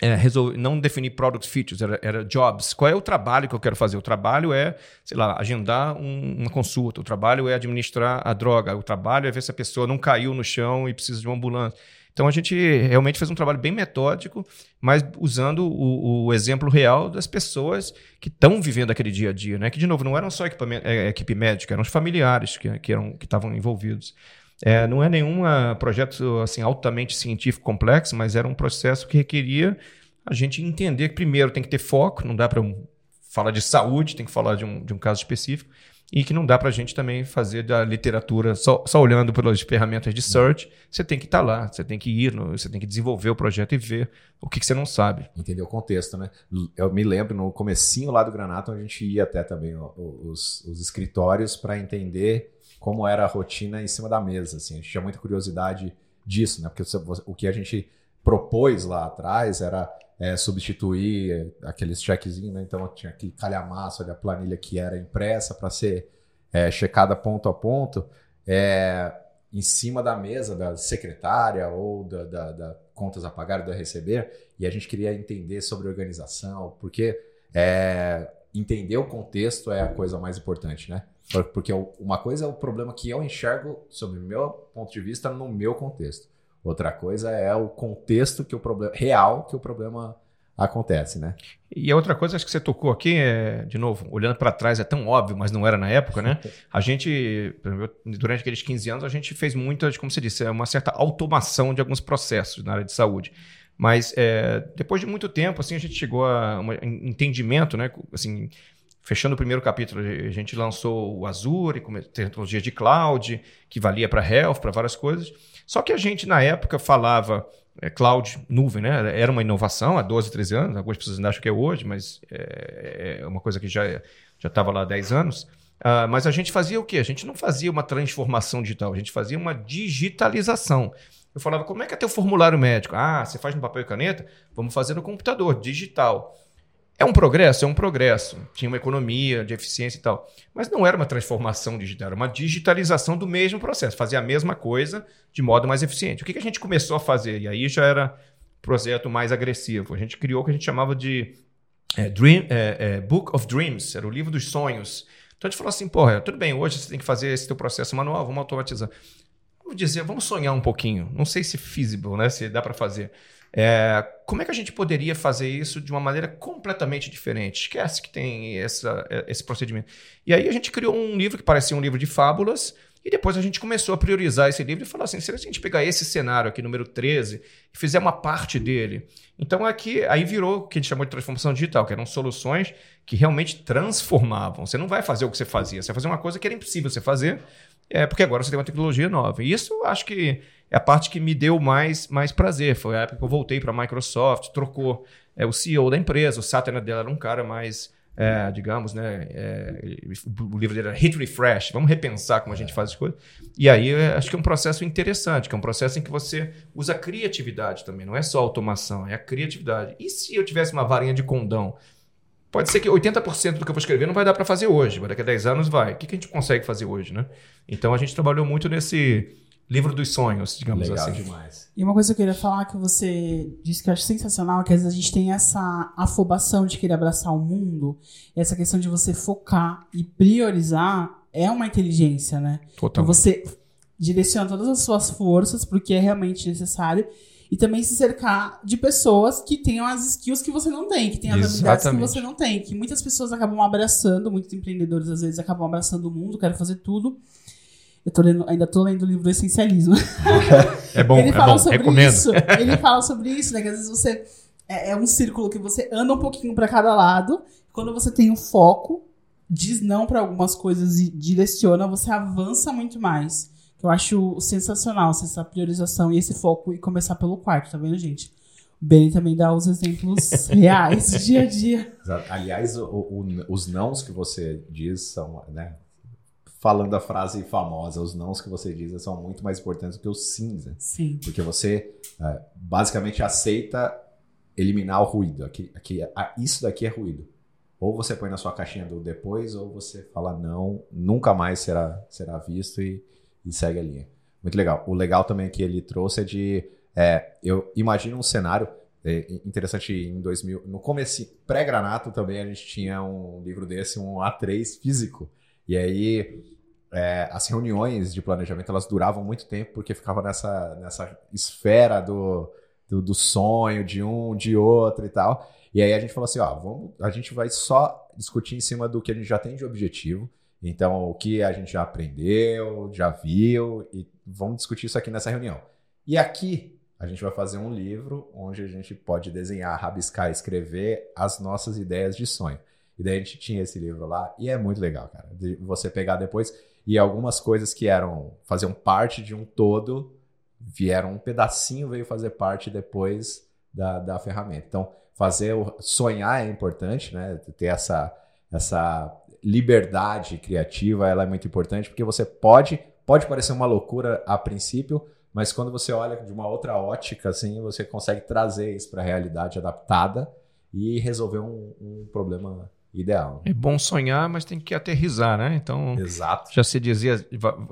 é, não definir product features, era, era, jobs. Qual é o trabalho que eu quero fazer? O trabalho é, sei lá, agendar um, uma consulta. O trabalho é administrar a droga. O trabalho é ver se a pessoa não caiu no chão e precisa de uma ambulância. Então a gente realmente fez um trabalho bem metódico, mas usando o, o exemplo real das pessoas que estão vivendo aquele dia a dia, né? Que de novo não eram só é, equipe médica, eram os familiares que, que eram que estavam envolvidos. É, não é nenhum uh, projeto assim altamente científico complexo, mas era um processo que requeria a gente entender que primeiro tem que ter foco, não dá para falar de saúde, tem que falar de um, de um caso específico, e que não dá para a gente também fazer da literatura só, só olhando pelas ferramentas de search. Você tem que estar tá lá, você tem que ir, você tem que desenvolver o projeto e ver o que, que, você não sabe. Entender o contexto, né? Eu me lembro no comecinho lá do Granato, a gente ia até também ó, os, os escritórios para entender como era a rotina em cima da mesa. Assim. A gente tinha muita curiosidade disso, né? Porque o que a gente propôs lá atrás era é, substituir aqueles checkzinhos, né? Então tinha que calhamaço a planilha que era impressa para ser é, checada ponto a ponto é, em cima da mesa da secretária ou da, da, da contas a pagar da receber. E a gente queria entender sobre organização, porque é, entender o contexto é a coisa mais importante, né? Porque uma coisa é o problema que eu enxergo, sob o meu ponto de vista, no meu contexto. Outra coisa é o contexto que o problema real que o problema acontece, né? E a outra coisa acho que você tocou aqui é, de novo, olhando para trás é tão óbvio, mas não era na época, né? A gente durante aqueles 15 anos a gente fez muitas, como você disse, uma certa automação de alguns processos na área de saúde. Mas é, depois de muito tempo, assim, a gente chegou a um entendimento, né? Assim, fechando o primeiro capítulo, a gente lançou o Azure, tecnologia de cloud, que valia para health, para várias coisas. Só que a gente, na época, falava é, cloud, nuvem, né? Era uma inovação há 12, 13 anos. Algumas pessoas ainda acham que é hoje, mas é, é uma coisa que já estava lá há 10 anos. Uh, mas a gente fazia o quê? A gente não fazia uma transformação digital, a gente fazia uma digitalização. Eu falava, como é que é teu formulário médico? Ah, você faz no papel e caneta? Vamos fazer no computador, digital. É um progresso? É um progresso. Tinha uma economia de eficiência e tal. Mas não era uma transformação digital, era uma digitalização do mesmo processo. Fazia a mesma coisa de modo mais eficiente. O que, que a gente começou a fazer? E aí já era projeto mais agressivo. A gente criou o que a gente chamava de é, Dream, é, é, Book of Dreams, era o livro dos sonhos. Então a gente falou assim, porra, tudo bem, hoje você tem que fazer esse teu processo manual, vamos automatizar. Vamos dizer, vamos sonhar um pouquinho. Não sei se feasible, né? Se dá para fazer. É, como é que a gente poderia fazer isso de uma maneira completamente diferente? Esquece que tem essa, esse procedimento. E aí a gente criou um livro que parecia um livro de fábulas, E depois a gente começou a priorizar esse livro e falar assim: se a gente pegar esse cenário aqui, número 13, e fizer uma parte dele. Então aqui, aí virou o que a gente chamou de transformação digital, que eram soluções que realmente transformavam. Você não vai fazer o que você fazia, você vai fazer uma coisa que era impossível você fazer, é, porque agora você tem uma tecnologia nova. E isso acho que é a parte que me deu mais, mais prazer. Foi a época que eu voltei para a Microsoft, trocou é, o CEO da empresa, o Satya dela era um cara mais é, digamos, né? É, o livro dele era Hit Refresh, vamos repensar como a gente faz as coisas. E aí acho que é um processo interessante, que é um processo em que você usa criatividade também, não é só automação, é a criatividade. E se eu tivesse uma varinha de condão? Pode ser que 80% do que eu vou escrever não vai dar para fazer hoje, mas daqui a 10 anos vai. O que, que a gente consegue fazer hoje, né? Então a gente trabalhou muito nesse livro dos sonhos, digamos Legal assim. demais. E uma coisa que eu queria falar que você disse que eu acho sensacional, é que às vezes a gente tem essa afobação de querer abraçar o mundo, essa questão de você focar e priorizar é uma inteligência, né? Então Totalmente. você direciona todas as suas forças para o que é realmente necessário e também se cercar de pessoas que tenham as skills que você não tem, que tenham as habilidades que Exatamente. você não tem, que muitas pessoas acabam abraçando, muitos empreendedores às vezes acabam abraçando o mundo, querem fazer tudo. Eu tô lendo, ainda tô lendo o livro do Essencialismo. É bom, ele é fala bom, sobre recomendo. isso. Ele fala sobre isso, né? Que às vezes você. É, é um círculo que você anda um pouquinho pra cada lado. Quando você tem um foco, diz não pra algumas coisas e direciona, você avança muito mais. Eu acho sensacional essa priorização e esse foco e começar pelo quarto, tá vendo, gente? O Benny também dá os exemplos reais, dia a dia. Aliás, o- o- os nãos que você diz são, né? Falando a frase famosa, os nãos que você diz são muito mais importantes do que os sims, né? Sim. Porque você é, basicamente aceita eliminar o ruído. Aqui, aqui, ah, isso daqui é ruído. Ou você põe na sua caixinha do depois, ou você fala não, nunca mais será, será visto e, e segue a linha. Muito legal. O legal também que ele trouxe é de. é, eu imagino um cenário é, interessante em 2000. No começo, pré-granato também a gente tinha um livro desse, um A3 físico. E aí é, as reuniões de planejamento elas duravam muito tempo porque ficava nessa, nessa esfera do, do, do sonho de um, de outro e tal. E aí a gente falou assim, ó, vamos, a gente vai só discutir em cima do que a gente já tem de objetivo. Então, o que a gente já aprendeu, já viu, e vamos discutir isso aqui nessa reunião. E aqui a gente vai fazer um livro onde a gente pode desenhar, rabiscar, escrever as nossas ideias de sonho. E daí a gente tinha esse livro lá, e é muito legal, cara. De você pegar depois, e algumas coisas que eram, faziam parte de um todo, vieram um pedacinho, veio fazer parte depois da, da ferramenta. Então, fazer o, sonhar é importante, né? Ter essa, essa liberdade criativa, ela é muito importante, porque você pode, pode parecer uma loucura a princípio, mas quando você olha de uma outra ótica, assim, você consegue trazer isso para a realidade adaptada e resolver um, um problema ideal. É bom sonhar, mas tem que aterrizar, né? Então, Exato. já se dizia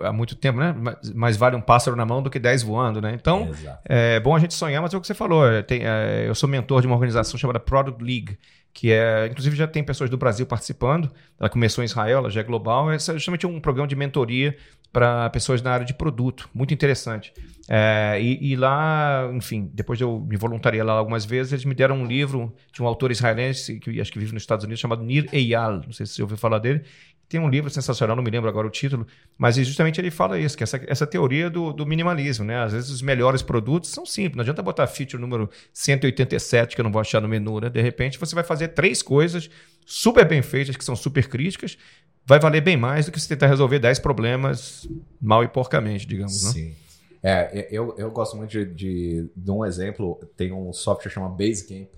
há muito tempo, né? Mais- vale um pássaro na mão do que dez voando, né? Então, Exato. é bom a gente sonhar, mas é o que você falou. é, é, eu sou mentor de uma organização chamada Product League, que é, inclusive já tem pessoas do Brasil participando. Ela começou em Israel, ela já é global. É justamente um programa de mentoria para pessoas na área de produto, muito interessante. É, e, e lá, enfim, depois de eu me voluntariei lá algumas vezes, eles me deram um livro de um autor israelense que acho que vive nos Estados Unidos chamado Nir Eyal. Não sei se você ouviu falar dele. Tem um livro sensacional, não me lembro agora o título, mas justamente ele fala isso, que essa, essa teoria do, do minimalismo, né? Às vezes os melhores produtos são simples, não adianta botar feature número 187, que eu não vou achar no menu, né? De repente você vai fazer três coisas super bem feitas, que são super críticas, vai valer bem mais do que você tentar resolver 10 problemas mal e porcamente, digamos, né? Sim. É, eu, eu gosto muito de, de, de um exemplo. Tem um software chamado Basecamp.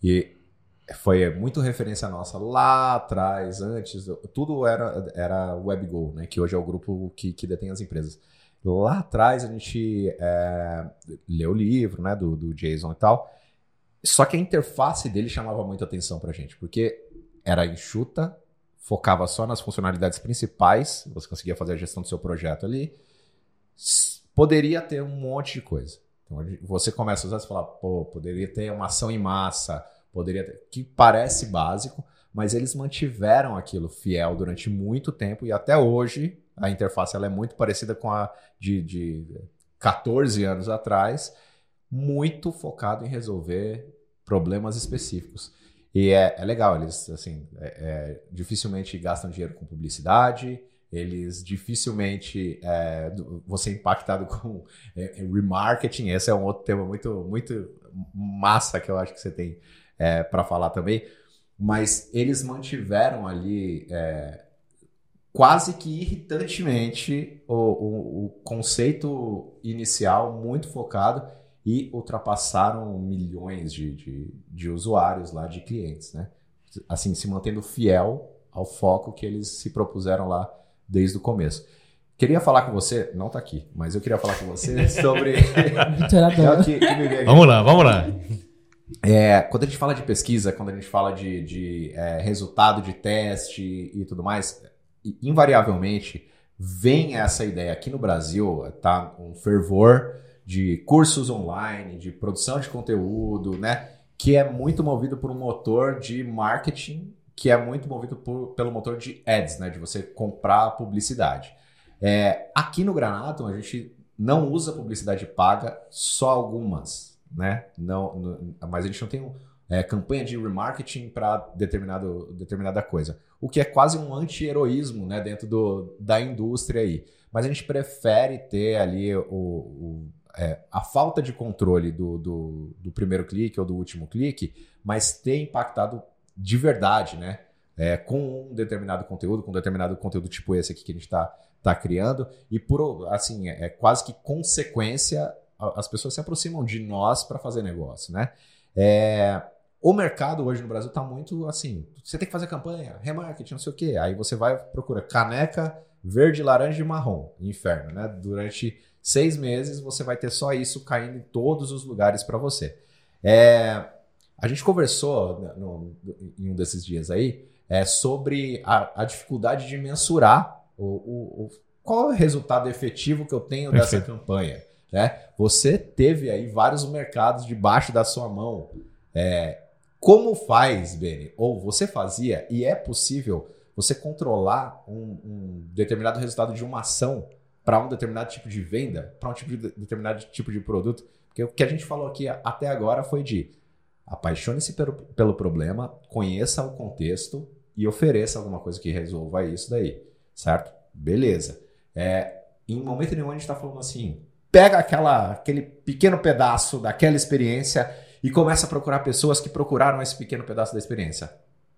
E foi muito referência nossa lá atrás, antes. Tudo era, era WebGo, né? Que hoje é o grupo que, que detém as empresas. Lá atrás a gente é, leu o livro né, do, do Jason e tal. Só que a interface dele chamava muito atenção pra gente, porque era enxuta, focava só nas funcionalidades principais, você conseguia fazer a gestão do seu projeto ali. Poderia ter um monte de coisa. Então, você começa a usar e fala, pô, poderia ter uma ação em massa, poderia ter, que parece básico, mas eles mantiveram aquilo fiel durante muito tempo e até hoje a interface ela é muito parecida com a de, de 14 anos atrás, muito focado em resolver problemas específicos. E é, é legal, eles assim, é- é, dificilmente gastam dinheiro com publicidade, eles dificilmente é, você é impactado com é, remarketing. Esse é um outro tema muito, muito massa que eu acho que você tem é, para falar também. Mas eles mantiveram ali é, quase que irritantemente o, o, o, conceito inicial muito focado e ultrapassaram milhões de, de, de usuários lá, de clientes, né? Assim, se mantendo fiel ao foco que eles se propuseram lá desde o começo. Queria falar com você, não está aqui, mas eu queria falar com você sobre. é que, que vamos lá, vamos lá. É, quando a gente fala de pesquisa, quando a gente fala de, de é, resultado de teste e tudo mais, invariavelmente vem essa ideia aqui no Brasil, tá um fervor de cursos online, de produção de conteúdo, né? Que é muito movido por um motor de marketing que é muito movido por, pelo motor de ads, né? De você comprar publicidade. É, aqui no Granato, a gente não usa publicidade paga, só algumas, né? Não, não mas a gente não tem é, campanha de remarketing para determinada coisa. O que é quase um anti-heroísmo né, dentro do, da indústria aí. Mas a gente prefere ter ali o, o é, a falta de controle do, do, do primeiro clique ou do último clique, mas ter impactado de verdade, né? É, com um determinado conteúdo, com um determinado conteúdo tipo esse aqui que a gente está tá criando, e por assim, é, é quase que consequência, as pessoas se aproximam de nós para fazer negócio, né? É, o mercado hoje no Brasil está muito assim, você tem que fazer campanha, remarketing, não sei o quê. Aí você vai procura caneca verde, laranja e marrom, inferno, né? Durante seis meses você vai ter só isso caindo em todos os lugares para você. É, a gente conversou né, no, em um desses dias aí é, sobre a, a dificuldade de mensurar o, o, o, qual é o resultado efetivo que eu tenho Perfeito. dessa campanha. Né? Você teve aí vários mercados debaixo da sua mão. É, como faz, Beni? Ou você fazia, e é possível você controlar um, um determinado resultado de uma ação para um determinado tipo de venda, para um tipo de, determinado tipo de produto? Porque o que a gente falou aqui até agora foi de Apaixone-se pelo, pelo problema, conheça o contexto e ofereça alguma coisa que resolva isso daí, certo? Beleza. É, em momento nenhum a gente está falando assim, pega aquela, aquele pequeno pedaço daquela experiência e começa a procurar pessoas que procuraram esse pequeno pedaço da experiência.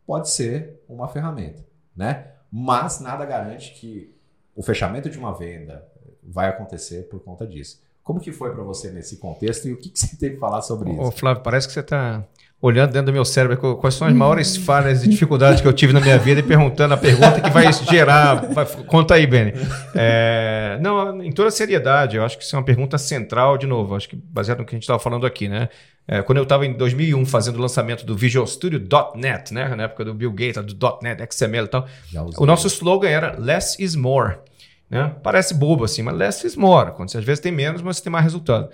Pode ser uma ferramenta, né? Mas nada garante que o fechamento de uma venda vai acontecer por conta disso. Como que foi para você nesse contexto e o que, que você tem que falar sobre isso? Ô, Flávio, parece que você está olhando dentro do meu cérebro quais são as maiores falhas e dificuldades que eu tive na minha vida e perguntando a pergunta que vai gerar. Vai, conta aí, Benny. É, não, em toda seriedade, eu acho que isso é uma pergunta central, de novo, acho que baseado no que a gente estava falando aqui, né? É, quando eu estava em 2001 fazendo o lançamento do Visual Studio.net, né? Na época do Bill Gates, do .NET, XML e tal, o nosso slogan era Less is More. Né? Parece bobo assim, mas less is more. Quando você às vezes tem menos, mas você tem mais resultado.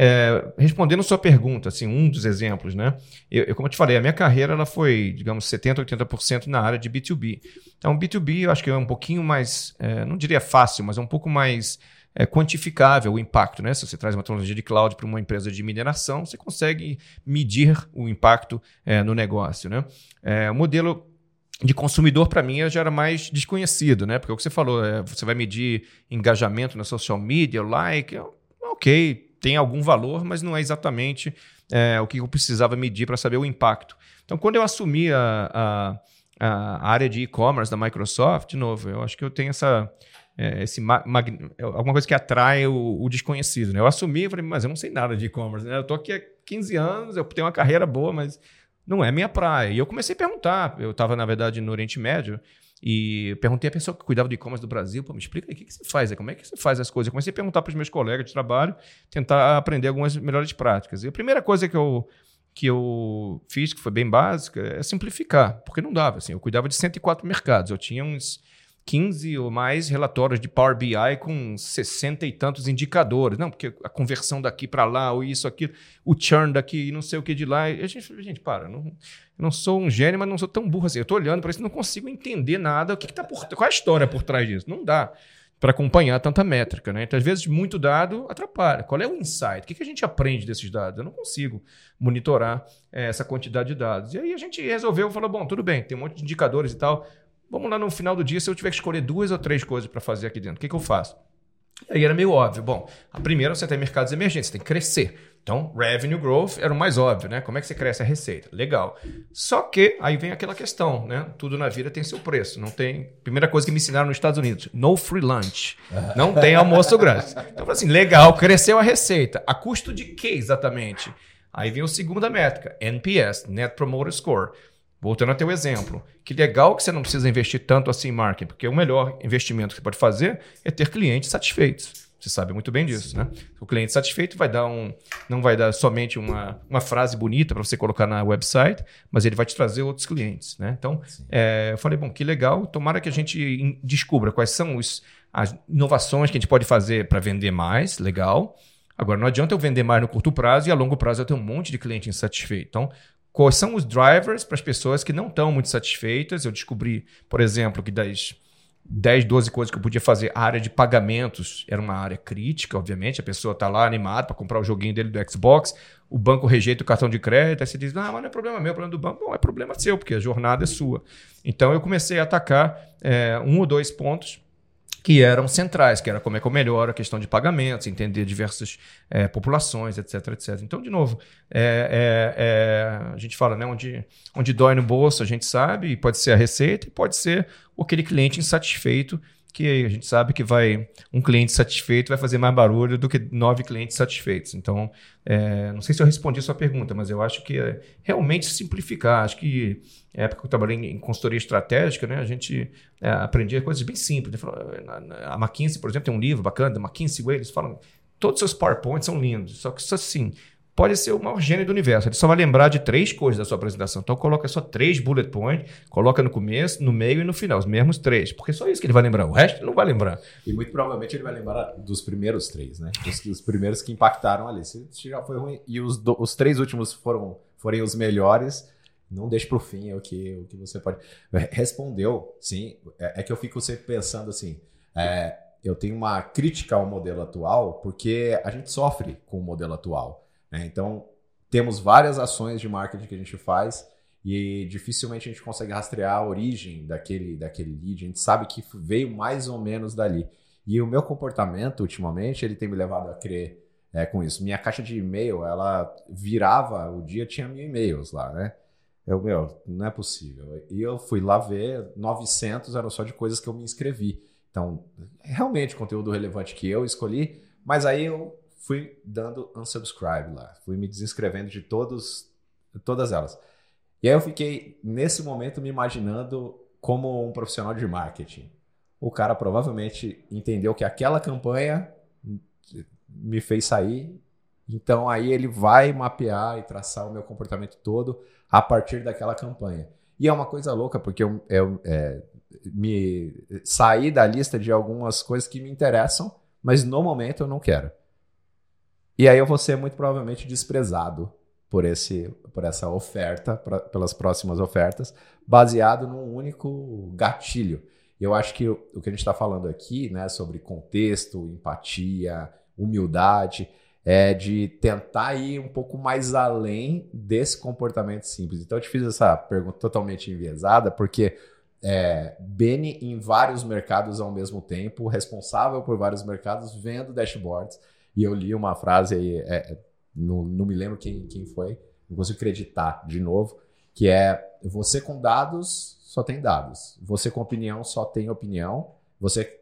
É, respondendo sua pergunta, assim, um dos exemplos, né? Eu, eu, como eu te falei, a minha carreira ela foi, digamos, 70%, 80% na área de B2B. Então, B2B eu acho que é um pouquinho mais, é, não diria fácil, mas é um pouco mais é, quantificável o impacto, né? Se você traz uma tecnologia de cloud para uma empresa de mineração, você consegue medir o impacto é, no negócio, né? É, o modelo de consumidor, para mim, já era mais desconhecido, né? Porque o que você falou, é, você vai medir engajamento na social media, like, é, ok, tem algum valor, mas não é exatamente é, o que eu precisava medir para saber o impacto. Então, quando eu assumi a, a, a área de e-commerce da Microsoft, de novo, eu acho que eu tenho essa. É, esse alguma coisa que atrai o, o desconhecido. Né? Eu assumi e falei, mas eu não sei nada de e-commerce. Né? Eu estou aqui há 15 anos, eu tenho uma carreira boa, mas não é minha praia. E eu comecei a perguntar. Eu estava, na verdade, no Oriente Médio e perguntei a pessoa que cuidava do e-commerce do Brasil, pô, me explica aí, o que, que você faz? Como é que você faz as coisas? Eu comecei a perguntar para os meus colegas de trabalho, tentar aprender algumas melhores práticas. E a primeira coisa que eu, que eu fiz, que foi bem básica, é simplificar, porque não dava. Assim, eu cuidava de 104 mercados, eu tinha uns 15 ou mais relatórios de Power BI com 60 e tantos indicadores. Não, porque a conversão daqui para lá, ou isso, aquilo, o churn daqui, não sei o que de lá. E a gente, gente, para, não, não sou um gênio, mas não sou tão burro assim. Eu estou olhando para isso não consigo entender nada. O que, que tá por, qual é a história por trás disso? Não dá para acompanhar tanta métrica. Né? Então, às vezes, muito dado atrapalha. Qual é o insight? O que, que a gente aprende desses dados? Eu não consigo monitorar é, essa quantidade de dados. E aí a gente resolveu, falou, bom, tudo bem, tem um monte de indicadores e tal, vamos lá no final do dia, se eu tiver que escolher duas ou três coisas para fazer aqui dentro, o que, que eu faço? Aí era meio óbvio. Bom, a primeira você tem mercados emergentes, você tem que crescer. Então, revenue growth era o mais óbvio, né? Como é que você cresce a receita? Legal. Só que aí vem aquela questão, né? Tudo na vida tem seu preço. Não tem. Primeira coisa que me ensinaram nos Estados Unidos: no free lunch. Não tem almoço grátis. Então, assim, legal, cresceu a receita. A custo de quê exatamente? Aí vem a segunda métrica: NPS, Net Promoter Score. Voltando ao teu exemplo, que legal que você não precisa investir tanto assim em marketing, porque o melhor investimento que você pode fazer é ter clientes satisfeitos. Você sabe muito bem disso, né? O cliente satisfeito vai dar um, não vai dar somente uma, uma frase bonita para você colocar na website, mas ele vai te trazer outros clientes, né? Então, é, eu falei, bom, que legal. Tomara que a gente descubra quais são os, as inovações que a gente pode fazer para vender mais, legal. Agora, não adianta eu vender mais no curto prazo e a longo prazo eu tenho um monte de cliente insatisfeito. Então, quais são os drivers para as pessoas que não estão muito satisfeitas? Eu descobri, por exemplo, que das 10, 12 coisas que eu podia fazer, a área de pagamentos era uma área crítica, obviamente. A pessoa está lá animada para comprar o joguinho dele do Xbox, o banco rejeita o cartão de crédito, aí você diz: Ah, mas não é problema meu, é problema do banco. Bom, é problema seu, porque a jornada é sua. Então eu comecei a atacar é, um ou dois pontos que eram centrais, que era como é que eu melhoro a questão de pagamentos, entender diversas é, populações, etc, etc. Então, de novo, é, é, é, a gente fala, né, onde, onde dói no bolso, a gente sabe, e pode ser a receita, e pode ser aquele cliente insatisfeito que a gente sabe que vai um cliente satisfeito vai fazer mais barulho do que nove clientes satisfeitos. Então, é, não sei se eu respondi a sua pergunta, mas eu acho que é realmente simplificar. Acho que na época que eu trabalhei em consultoria estratégica, né, a gente é, aprendia coisas bem simples. Né? A McKinsey, por exemplo, tem um livro bacana, da McKinsey Way, eles falam todos os seus PowerPoints são lindos, só que isso assim, pode ser o maior gênio do universo. Ele só vai lembrar de três coisas da sua apresentação. Então coloca só três bullet points, coloca no começo, no meio e no final, os mesmos três. Porque só isso que ele vai lembrar. O resto ele não vai lembrar. E muito provavelmente ele vai lembrar dos primeiros três, né? Os, os primeiros que impactaram ali. Se já foi ruim e os, do, os três últimos foram forem os melhores, não deixe para o fim é o que, o que você pode. Respondeu, sim. É, é que eu fico sempre pensando assim. É, eu tenho uma crítica ao modelo atual porque a gente sofre com o modelo atual. Né? Então, temos várias ações de marketing que a gente faz e dificilmente a gente consegue rastrear a origem daquele, daquele lead. A gente sabe que veio mais ou menos dali. E o meu comportamento, ultimamente, ele tem me levado a crer é, com isso. Minha caixa de e-mail, ela virava, o dia tinha mil e-mails lá, né? Eu, meu, não é possível. E eu fui lá ver, 900 eram só de coisas que eu me inscrevi. Então, realmente conteúdo relevante que eu escolhi, mas aí eu fui dando unsubscribe lá, fui me desinscrevendo de todos, todas elas. E aí eu fiquei, nesse momento, me imaginando como um profissional de marketing. O cara provavelmente entendeu que aquela campanha me fez sair, então aí ele vai mapear e traçar o meu comportamento todo a partir daquela campanha. E é uma coisa louca, porque eu, eu é, me saí da lista de algumas coisas que me interessam, mas no momento eu não quero. E aí eu vou ser muito provavelmente desprezado por, esse, por essa oferta, pra, pelas próximas ofertas, baseado num único gatilho. Eu acho que o, que a gente está falando aqui, né, sobre contexto, empatia, humildade, é de tentar ir um pouco mais além desse comportamento simples. Então eu te fiz essa pergunta totalmente enviesada, porque é, Beni em vários mercados ao mesmo tempo, responsável por vários mercados, vendo dashboards e eu li uma frase aí, é, é, não, não me lembro quem, quem foi, não consigo acreditar de novo, que é você com dados só tem dados, você com opinião só tem opinião, você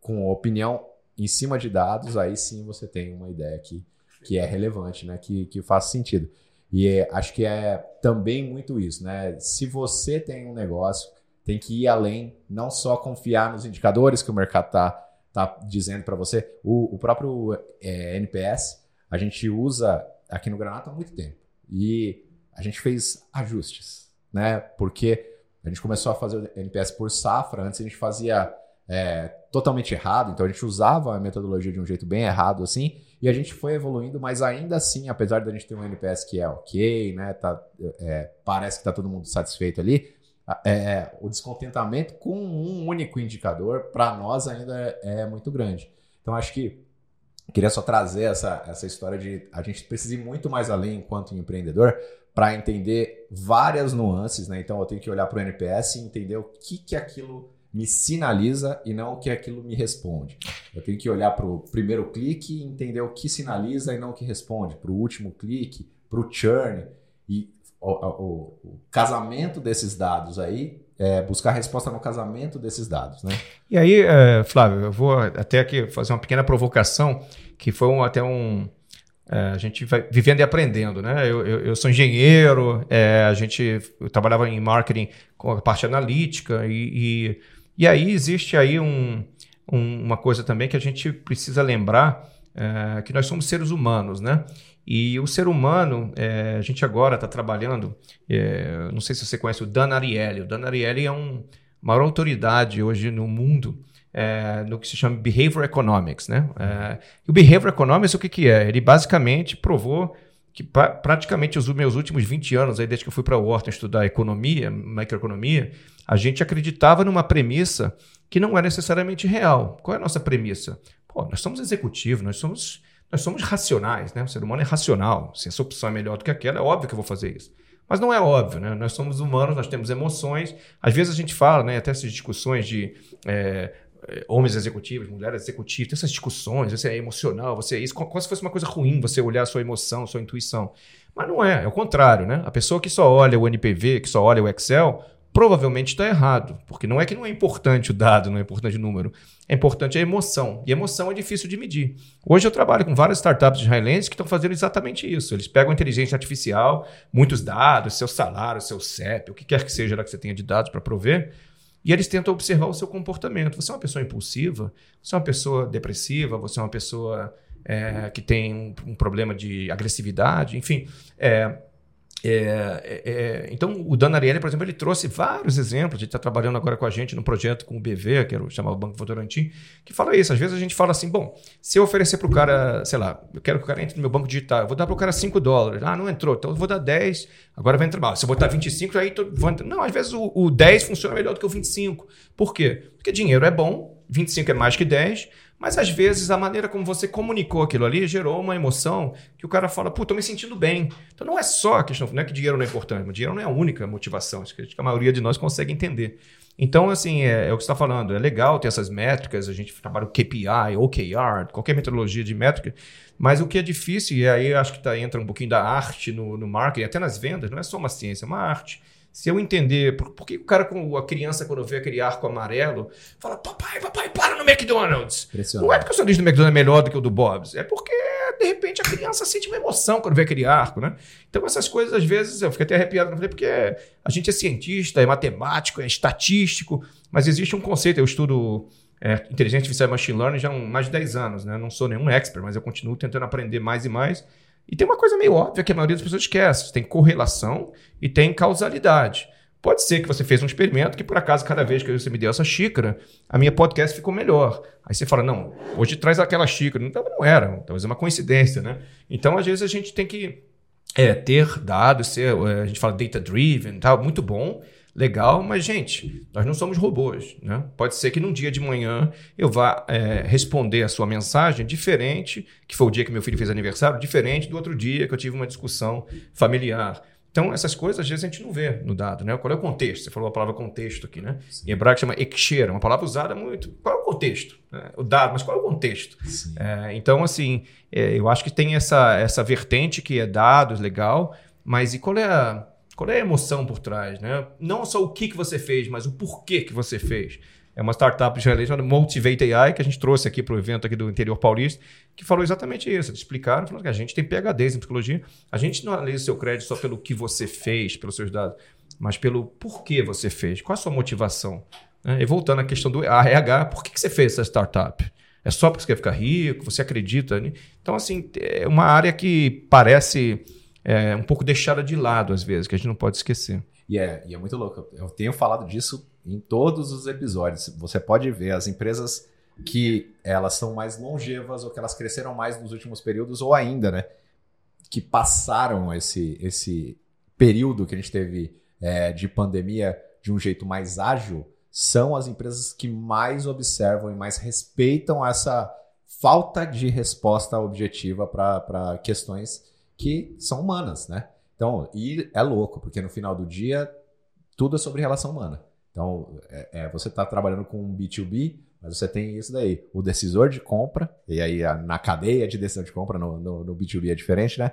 com opinião em cima de dados, aí sim você tem uma ideia que, que é relevante, né? que, que faz sentido. E é, acho que é também muito isso, né? Se você tem um negócio, tem que ir além, não só confiar nos indicadores que o mercado está tá dizendo para você. O, o próprio é, NPS a gente usa aqui no Granata há muito tempo e a gente fez ajustes, né? Porque a gente começou a fazer o NPS por safra, antes a gente fazia é, totalmente errado, então a gente usava a metodologia de um jeito bem errado assim, e a gente foi evoluindo, mas ainda assim, apesar da gente ter um NPS que é ok, né? Tá, é, parece que tá todo mundo satisfeito ali, é, é, o descontentamento com um único indicador, para nós ainda é, é, muito grande. Então, acho que queria só trazer essa, essa história de a gente precisa ir muito mais além enquanto empreendedor para entender várias nuances, né? Então eu tenho que olhar para o NPS e entender o que, que aquilo me sinaliza e não o que aquilo me responde. Eu tenho que olhar para o primeiro clique e entender o que sinaliza e não o que responde, para o último clique, para o churn. E o, o, o, casamento desses dados aí, é buscar resposta no casamento desses dados. Né? E aí, é, Flávio, eu vou até aqui fazer uma pequena provocação, que foi um, até um. É, a gente vai vivendo e aprendendo, né? Eu, eu, eu sou engenheiro, é, a gente trabalhava em marketing com a parte analítica e, e e aí existe aí um, um, uma coisa também que a gente precisa lembrar, é, que nós somos seres humanos, né? E o ser humano, é, a gente agora está trabalhando, é, não sei se você conhece o Dan Ariely. O Dan Ariely é um maior autoridade hoje no mundo é, no que se chama Behavior Economics. Né? É, e o Behavior Economics, o que, que é? Ele basicamente provou que pra, praticamente os meus últimos 20 anos, aí, desde que eu fui para Wharton estudar economia, microeconomia, a gente acreditava numa premissa que não é necessariamente real. Qual é a nossa premissa? Pô, nós somos executivos, nós somos, nós somos racionais, né? O ser humano é racional. Se essa opção é melhor do que aquela, é óbvio que eu vou fazer isso. Mas não é óbvio, né? Nós somos humanos, nós temos emoções. Às vezes a gente fala, né? Até essas discussões de é, homens executivos, mulheres executivas, essas discussões, você é emocional, você é isso, como se fosse uma coisa ruim você olhar a sua emoção, a sua intuição. Mas não é, é o contrário, né? A pessoa que só olha o NPV, que só olha o Excel, provavelmente está errado. Porque não é que não é importante o dado, não é importante o número. É importante a emoção. E emoção é difícil de medir. Hoje eu trabalho com várias startups israelenses que estão fazendo exatamente isso. Eles pegam inteligência artificial, muitos dados, seu salário, seu CEP, o que quer que seja lá que você tenha de dados para prover, e eles tentam observar o seu comportamento. Você é uma pessoa impulsiva? Você é uma pessoa depressiva? Você é uma pessoa é, que tem um, um, problema de agressividade? Enfim, é, é, é, é, então, o Dan Ariely, por exemplo, ele trouxe vários exemplos. Ele está trabalhando agora com a gente no projeto com o BV, que era o chamado Banco Votorantim, que fala isso. Às vezes a gente fala assim: bom, se eu oferecer para o cara, sei lá, eu quero que o cara entre no meu banco digital, eu vou dar para o cara 5 dólares. Ah, não entrou, então eu vou dar 10, agora vai entrar. Ah, se eu botar 25, aí tô, vou entrar. Não, às vezes o, o 10 funciona melhor do que o 25. Por quê? Porque dinheiro é bom, 25 é mais que 10. Mas às vezes a maneira como você comunicou aquilo ali gerou uma emoção que o cara fala, pô, tô me sentindo bem. Então não é só a questão, não é que dinheiro não é importante, mas dinheiro não é a única motivação, acho que a maioria de nós consegue entender. Então, assim, é, é o que você está falando, é legal ter essas métricas, a gente trabalha o KPI, OKR, qualquer metodologia de métrica, mas o que é difícil, e aí acho que tá, entra um pouquinho da arte no, no marketing, até nas vendas, não é só uma ciência, é uma arte se eu entender por, por que o cara com a criança, quando vê aquele arco amarelo, fala: Papai, papai, para no McDonald's. Não é porque o sanduíche do McDonald's é melhor do que o do Bob's, é porque, de repente, a criança sente uma emoção quando vê aquele arco, né? Então, essas coisas, às vezes, eu fico até arrepiado porque a gente é cientista, é matemático, é estatístico, mas existe um conceito, eu estudo. É, inteligência artificial e machine learning já há mais de 10 anos, né? Não sou nenhum expert, mas eu continuo tentando aprender mais e mais. E tem uma coisa meio óbvia que a maioria das pessoas esquece: tem correlação e tem causalidade. Pode ser que você fez um experimento que, por acaso, cada vez que você me deu essa xícara, a minha podcast ficou melhor. Aí você fala, não, hoje traz aquela xícara. Então não era, talvez é uma coincidência, né? Então, às vezes, a gente tem que é, ter dados, ser, é, a gente fala data-driven, tal, muito bom, legal, mas, gente, nós não somos robôs. Né? Pode ser que num dia de manhã eu vá é, responder a sua mensagem diferente, que foi o dia que meu filho fez aniversário, diferente do outro dia que eu tive uma discussão familiar. Então, essas coisas, às vezes, a gente não vê no dado, né? Qual é o contexto? Você falou a palavra contexto aqui, né? Sim. Em hebraico chama ekshera, uma palavra usada muito. Qual é o contexto? Né? O dado, mas qual é o contexto? É, então, assim, é, eu acho que tem essa, essa vertente que é dados, legal, mas e qual é a qual é a emoção por trás, né? Não só o que, que você fez, mas o porquê que você fez. É uma startup israelense chamada Motivate AI, que a gente trouxe aqui para o evento aqui do interior paulista, que falou exatamente isso. Eles explicaram, falaram que a gente tem PHDs em psicologia, a gente não analisa seu crédito só pelo que você fez, pelos seus dados, mas pelo porquê você fez, qual a sua motivação. Né? E voltando à questão do RH, por que, que você fez essa startup? É só porque você quer ficar rico, você acredita? Né? Então, assim, é uma área que parece é, um pouco deixada de lado, às vezes, que a gente não pode esquecer. E é, e é muito louco. Eu tenho falado disso em todos os episódios. Você pode ver as empresas que elas são mais longevas ou que elas cresceram mais nos últimos períodos ou ainda, né? Que passaram esse, esse período que a gente teve é, de pandemia de um jeito mais ágil, são as empresas que mais observam e mais respeitam essa falta de resposta objetiva para questões que são humanas, né? Então, e é louco, porque no final do dia, tudo é sobre relação humana. Então, é, é, você está trabalhando com um B2B, mas você tem isso daí, o decisor de compra, e aí na cadeia de decisão de compra, no, no, no B2B é diferente, né?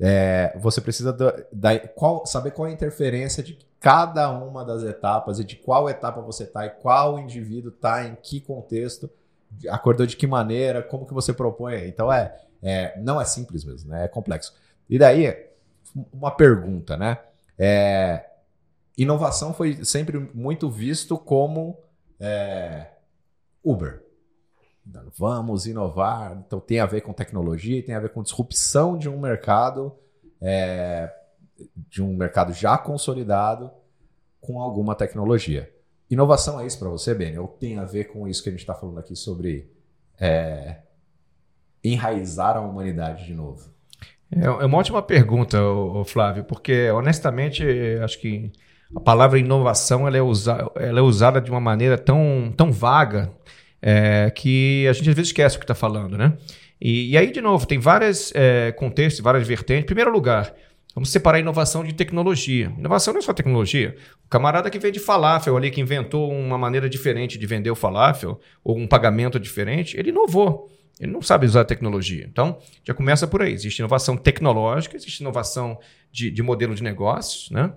É, você precisa da, qual, saber qual é a interferência de cada uma das etapas e de qual etapa você está e qual indivíduo está em que contexto, acordou de que maneira, como que você propõe. Então é, é não é simples mesmo, né? é complexo. E daí, uma pergunta, né? É, inovação foi sempre muito visto como é, Uber. Vamos inovar. Então tem a ver com tecnologia, tem a ver com disrupção de um mercado, é, de um mercado já consolidado com alguma tecnologia. Inovação é isso para você, Beni? Ou tem a ver com isso que a gente está falando aqui sobre é, enraizar a humanidade de novo? É, é uma ótima pergunta, Flávio, porque honestamente acho que a palavra inovação ela é, usa, ela é usada de uma maneira tão, tão vaga é, que a gente às vezes esquece o que está falando, né? E, e, aí, de novo, tem vários é, contextos, várias vertentes. Em primeiro lugar, vamos separar inovação de tecnologia. Inovação não é só tecnologia. O camarada que veio de falafel ali, que inventou uma maneira diferente de vender o falafel, ou um pagamento diferente, ele inovou. Ele não sabe usar tecnologia. Então, já começa por aí. Existe inovação tecnológica, existe inovação de, de modelo de negócios, né?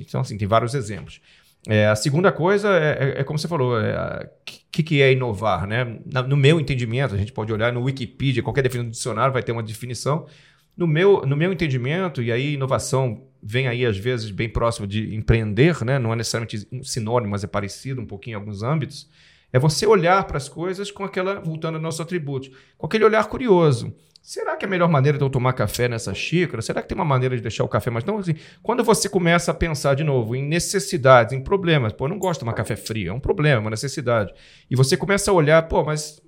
Então, assim, tem vários exemplos. É, a segunda coisa é, é, é como você falou, o é, que, que é inovar, né? Na, no meu entendimento, a gente pode olhar no Wikipedia, qualquer definição do dicionário vai ter uma definição. No meu, no meu entendimento, e aí inovação vem aí às vezes bem próximo de empreender, né? não é necessariamente sinônimo, mas é parecido um pouquinho em alguns âmbitos, é você olhar para as coisas com aquela, voltando ao nosso atributo, com aquele olhar curioso. Será que é a melhor maneira de eu tomar café nessa xícara? Será que tem uma maneira de deixar o café mais. Não, assim, quando você começa a pensar de novo em necessidades, em problemas, pô, eu não gosto de tomar café frio, é um problema, uma necessidade. E você começa a olhar, pô, mas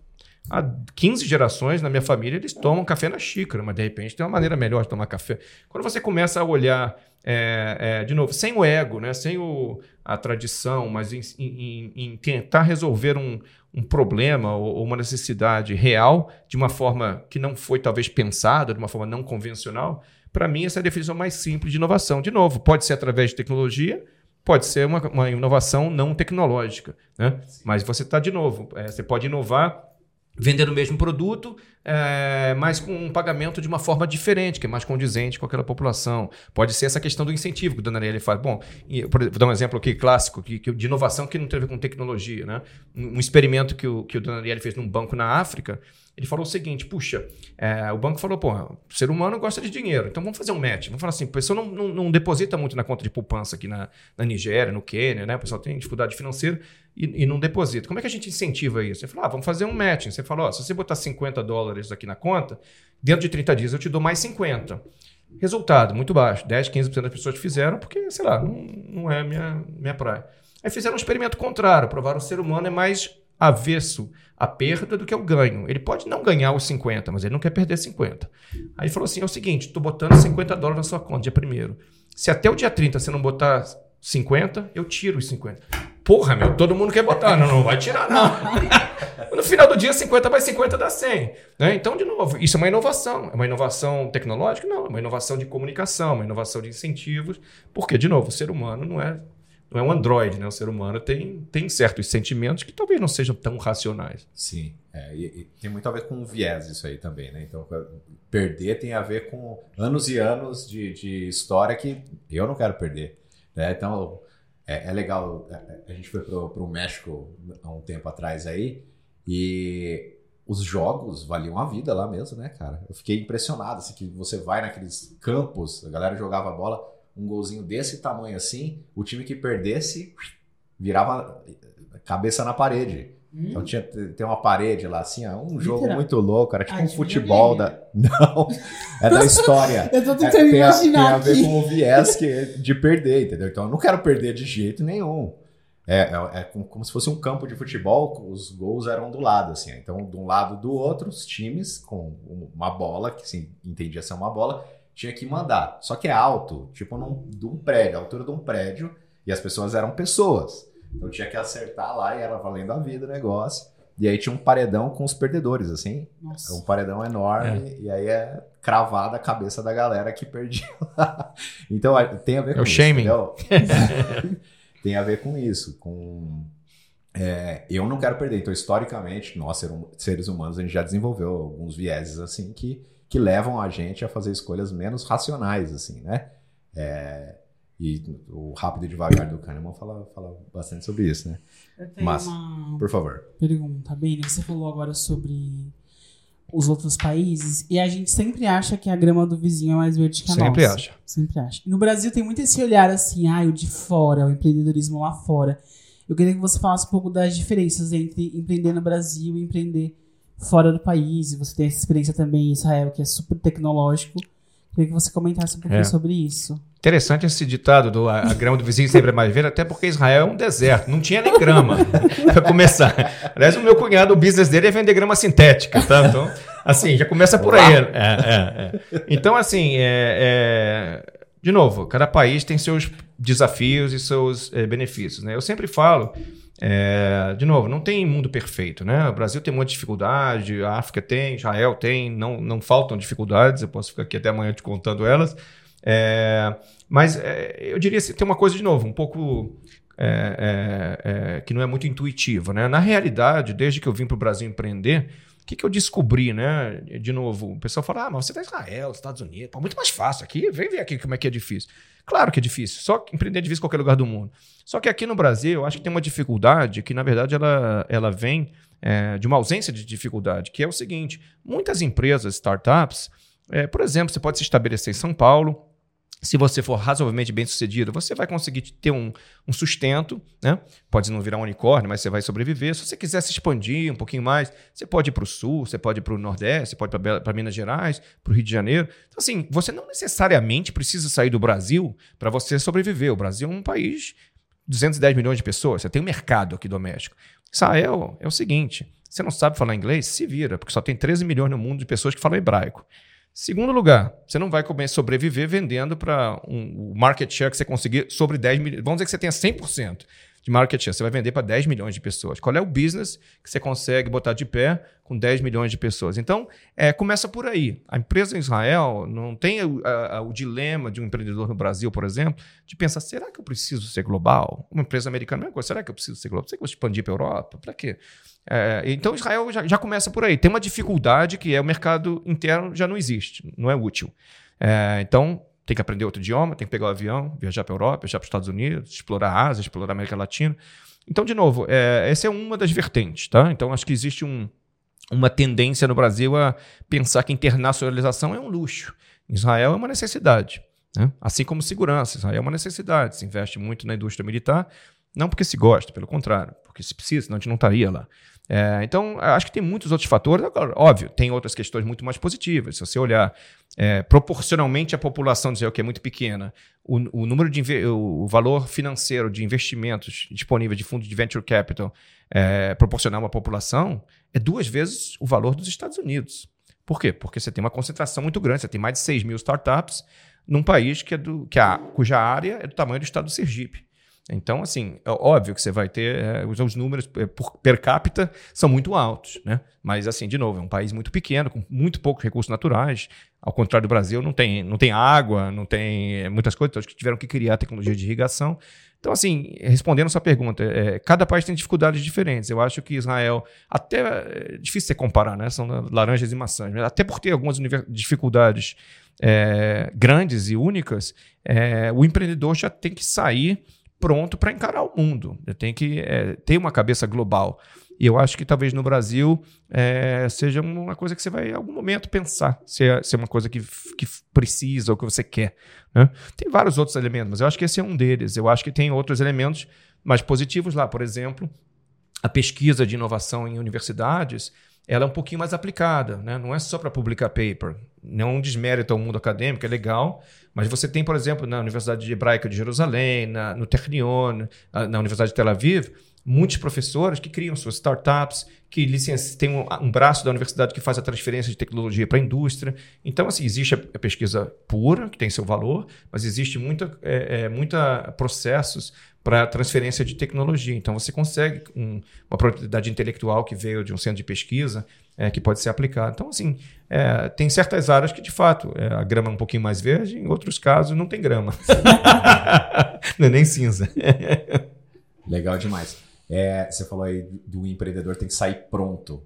há 15 gerações na minha família eles tomam café na xícara, mas de repente tem uma maneira melhor de tomar café. Quando você começa a olhar, é, é, de novo, sem o ego, né, sem o, a tradição, mas em, em, em tentar resolver um, um problema ou, ou uma necessidade real de uma forma que não foi talvez pensada, de uma forma não convencional, para mim essa é a definição mais simples de inovação. De novo, pode ser através de tecnologia, pode ser uma, uma inovação não tecnológica, né? mas você está de novo, é, você pode inovar vender o mesmo produto, é, mas com um pagamento de uma forma diferente, que é mais condizente com aquela população. Pode ser essa questão do incentivo que o Dona faz. Bom, e, vou dar um exemplo aqui clássico, que, que, de inovação que não tem a ver com tecnologia. Né? Um, um experimento que o, que o Dona fez num banco na África, ele falou o seguinte: puxa, é, o banco falou, pô, o ser humano gosta de dinheiro, então vamos fazer um match. Vamos falar assim, o pessoal não, não, não deposita muito na conta de poupança aqui na, na Nigéria, no Quênia, né? O pessoal tem dificuldade financeira e, e não deposita. Como é que a gente incentiva isso? Ele falou, ah, vamos fazer um matching. Você falou, oh, se você botar 50 dólares aqui na conta, dentro de 30 dias eu te dou mais 50. Resultado, muito baixo. 10, 15% das pessoas fizeram porque, sei lá, não, não é minha, minha praia. Aí fizeram um experimento contrário, provaram que o ser humano é mais avesso à perda do que ao ganho. Ele pode não ganhar os 50, mas ele não quer perder 50. Aí falou assim: é o seguinte, estou botando 50 dólares na sua conta, dia primeiro. Se até o dia 30 você não botar 50, eu tiro os 50. Porra, meu, todo mundo quer botar. Não, não vai tirar, não. no final do dia, 50 mais 50 dá 100. Né? Então, de novo, isso é uma inovação. É uma inovação tecnológica? Não, é uma inovação de comunicação, uma inovação de incentivos. Porque, de novo, o ser humano não é não é um androide, né? O ser humano tem, tem certos sentimentos que talvez não sejam tão racionais. Sim, é, e, e tem muito a ver com viés isso aí também, né? Então, perder tem a ver com anos e anos de, de história que eu não quero perder. Né? Então, é, é legal. É, é, a gente foi para o México há um tempo atrás aí e os jogos valiam a vida lá mesmo, né, cara? Eu fiquei impressionado, assim, que você vai naqueles campos, a galera jogava bola, um golzinho desse tamanho assim, o time que perdesse virava cabeça na parede. Hum. Então tinha tem uma parede lá assim, ó, um jogo muito louco, era tipo ah, um futebol da não, é da história. eu tô tentando é, imaginar tem a, tem a ver com o viés que, de perder, entendeu? Então eu não quero perder de jeito nenhum. É, é, é como, como, se fosse um campo de futebol, os gols eram do lado, assim. Então, de um lado do outro, os times com uma bola, que se entendia ser uma bola, tinha que mandar. Só que é alto, tipo num, de um prédio, a altura de um prédio, e as pessoas eram pessoas. Então tinha que acertar lá e era valendo a vida o negócio. E aí tinha um paredão com os perdedores, assim. Nossa. Um paredão enorme. E aí é cravada a cabeça da galera que perdia lá. Então tem a ver É com o isso. shaming. entendeu? tem a ver com isso. Com. é, eu não quero perder. Então, historicamente, nós, ser- seres humanos, a gente já desenvolveu alguns vieses assim que, que levam a gente a fazer escolhas menos racionais, assim, né? É, e o Rápido e Devagar do Kahneman fala, fala bastante sobre isso, né? Eu tenho Mas- uma Por favor. pergunta, Beni. Você falou agora sobre os outros países e a gente sempre acha que a grama do vizinho é mais verde que a Sempre nossa. acha. Sempre acha. E no Brasil tem muito esse olhar assim, ah, o de fora, o empreendedorismo lá fora. Eu queria que você falasse um pouco das diferenças entre empreender no Brasil e empreender fora do país. E você tem essa experiência também em Israel, que é super tecnológico. Queria que você comentasse um pouquinho É. sobre isso. Interessante esse ditado do a, a grama do vizinho sempre é mais verde, até porque Israel é um deserto, não tinha nem grama, para começar. Aliás, o meu cunhado, o business dele é vender grama sintética, tá? Então, assim, já começa por aí. É, é, é. Então, assim, é, é, de novo, cada país tem seus desafios e seus é, benefícios, né? Eu sempre falo, é, de novo, não tem mundo perfeito, né? O Brasil tem muita dificuldade, a África tem, Israel tem, não, não faltam dificuldades, eu posso ficar aqui até amanhã te contando elas. É, mas é, eu diria assim, tem uma coisa de novo, um pouco é, é, é, que não é muito intuitiva. Né? Na realidade, desde que eu vim para o Brasil empreender, o que, que eu descobri, né? De novo, o pessoal fala: ah, mas você está em Israel, Estados Unidos, pô, muito mais fácil aqui, vem ver aqui como é que é difícil. Claro que é difícil, só empreender é difícil em qualquer lugar do mundo. Só que aqui no Brasil, eu acho que tem uma dificuldade que, na verdade, ela, ela vem é, de uma ausência de dificuldade, que é o seguinte: muitas empresas, startups, é, por exemplo, você pode se estabelecer em São Paulo. Se você for razoavelmente bem sucedido, você vai conseguir ter um, um sustento, né? Pode não virar um unicórnio, mas você vai sobreviver. Se você quiser se expandir um pouquinho mais, você pode ir para o sul, você pode ir para o nordeste, você pode ir para Minas Gerais, para o Rio de Janeiro. Então, assim, você não necessariamente precisa sair do Brasil para você sobreviver. O Brasil é um país de 210 milhões de pessoas, você tem um mercado aqui doméstico. Israel é o seguinte: você não sabe falar inglês? Se vira, porque só tem 13 milhões no mundo de pessoas que falam hebraico. Segundo lugar, você não vai sobreviver vendendo para um, o market share que você conseguir sobre 10 milhões. Vamos dizer que você tenha 100% de market share. Você vai vender para 10 milhões de pessoas. Qual é o business que você consegue botar de pé com 10 milhões de pessoas? Então, é, começa por aí. A empresa em Israel não tem a- a- o dilema de um empreendedor no Brasil, por exemplo, de pensar: será que eu preciso ser global? Uma empresa americana, mesma coisa. Será que eu preciso ser global? Será que eu vou expandir para a Europa? Para quê? É, então Israel já, já começa por aí. Tem uma dificuldade que é o mercado interno já não existe, não é útil. É, então tem que aprender outro idioma, tem que pegar o avião, viajar para a Europa, viajar para os Estados Unidos, explorar a Ásia, explorar a América Latina. Então, de novo, é, essa é uma das vertentes, tá? Então acho que existe um, uma tendência no Brasil a pensar que internacionalização é um luxo. Israel é uma necessidade. Né? Assim como segurança. Israel é uma necessidade. Se investe muito na indústria militar, não porque se gosta, pelo contrário, porque se precisa, senão a gente não estaria lá. É, então, acho que tem muitos outros fatores. Agora, óbvio, tem outras questões muito mais positivas. Se você olhar é, proporcionalmente à população Israel, que é muito pequena, o, o número de o, valor financeiro de investimentos disponível de fundo de venture capital é, proporcional à população é duas vezes o valor dos Estados Unidos. Por quê? Porque você tem uma concentração muito grande, você tem mais de 6 mil startups num país que é do, que a, cuja área é do tamanho do estado do Sergipe. Então, assim, é óbvio que você vai ter. é, os, os números é, por, per capita são muito altos, né? Mas, assim, de novo, é um país muito pequeno, com muito poucos recursos naturais. Ao contrário do Brasil, não tem, não tem água, não tem é, muitas coisas, então, que tiveram que criar tecnologia de irrigação. Então, assim, respondendo a sua pergunta, é, cada país tem dificuldades diferentes. Eu acho que Israel, até é difícil você comparar, né? São laranjas e maçãs, mas até por ter algumas dificuldades é, grandes e únicas, é, o empreendedor já tem que sair pronto para encarar o mundo. Já tem que é, ter uma cabeça global. E eu acho que talvez no Brasil é, seja uma coisa que você vai em algum momento pensar se é, se é uma coisa que, que precisa ou que você quer. né? Tem vários outros elementos, mas eu acho que esse é um deles. Eu acho que tem outros elementos mais positivos lá. Por exemplo, a pesquisa de inovação em universidades ela é um pouquinho mais aplicada, né? não é só para publicar paper. Não é desmérito ao mundo acadêmico, é legal, mas você tem, por exemplo, na Universidade Hebraica de Jerusalém, na, no Technion, na Universidade de Tel Aviv, muitos professores que criam suas startups, que licenci... tem um, um, braço da universidade que faz a transferência de tecnologia para a indústria. Então, assim, existe a, a, pesquisa pura, que tem seu valor, mas existe muita, é, é, muita processos para transferência de tecnologia. Então, você consegue um, uma propriedade intelectual que veio de um centro de pesquisa é, que pode ser aplicada. Então, assim, é, tem certas áreas que, de fato, é, a grama é um pouquinho mais verde, em outros casos, não tem grama. não é nem cinza. Legal demais. É, você falou aí do empreendedor tem que sair pronto.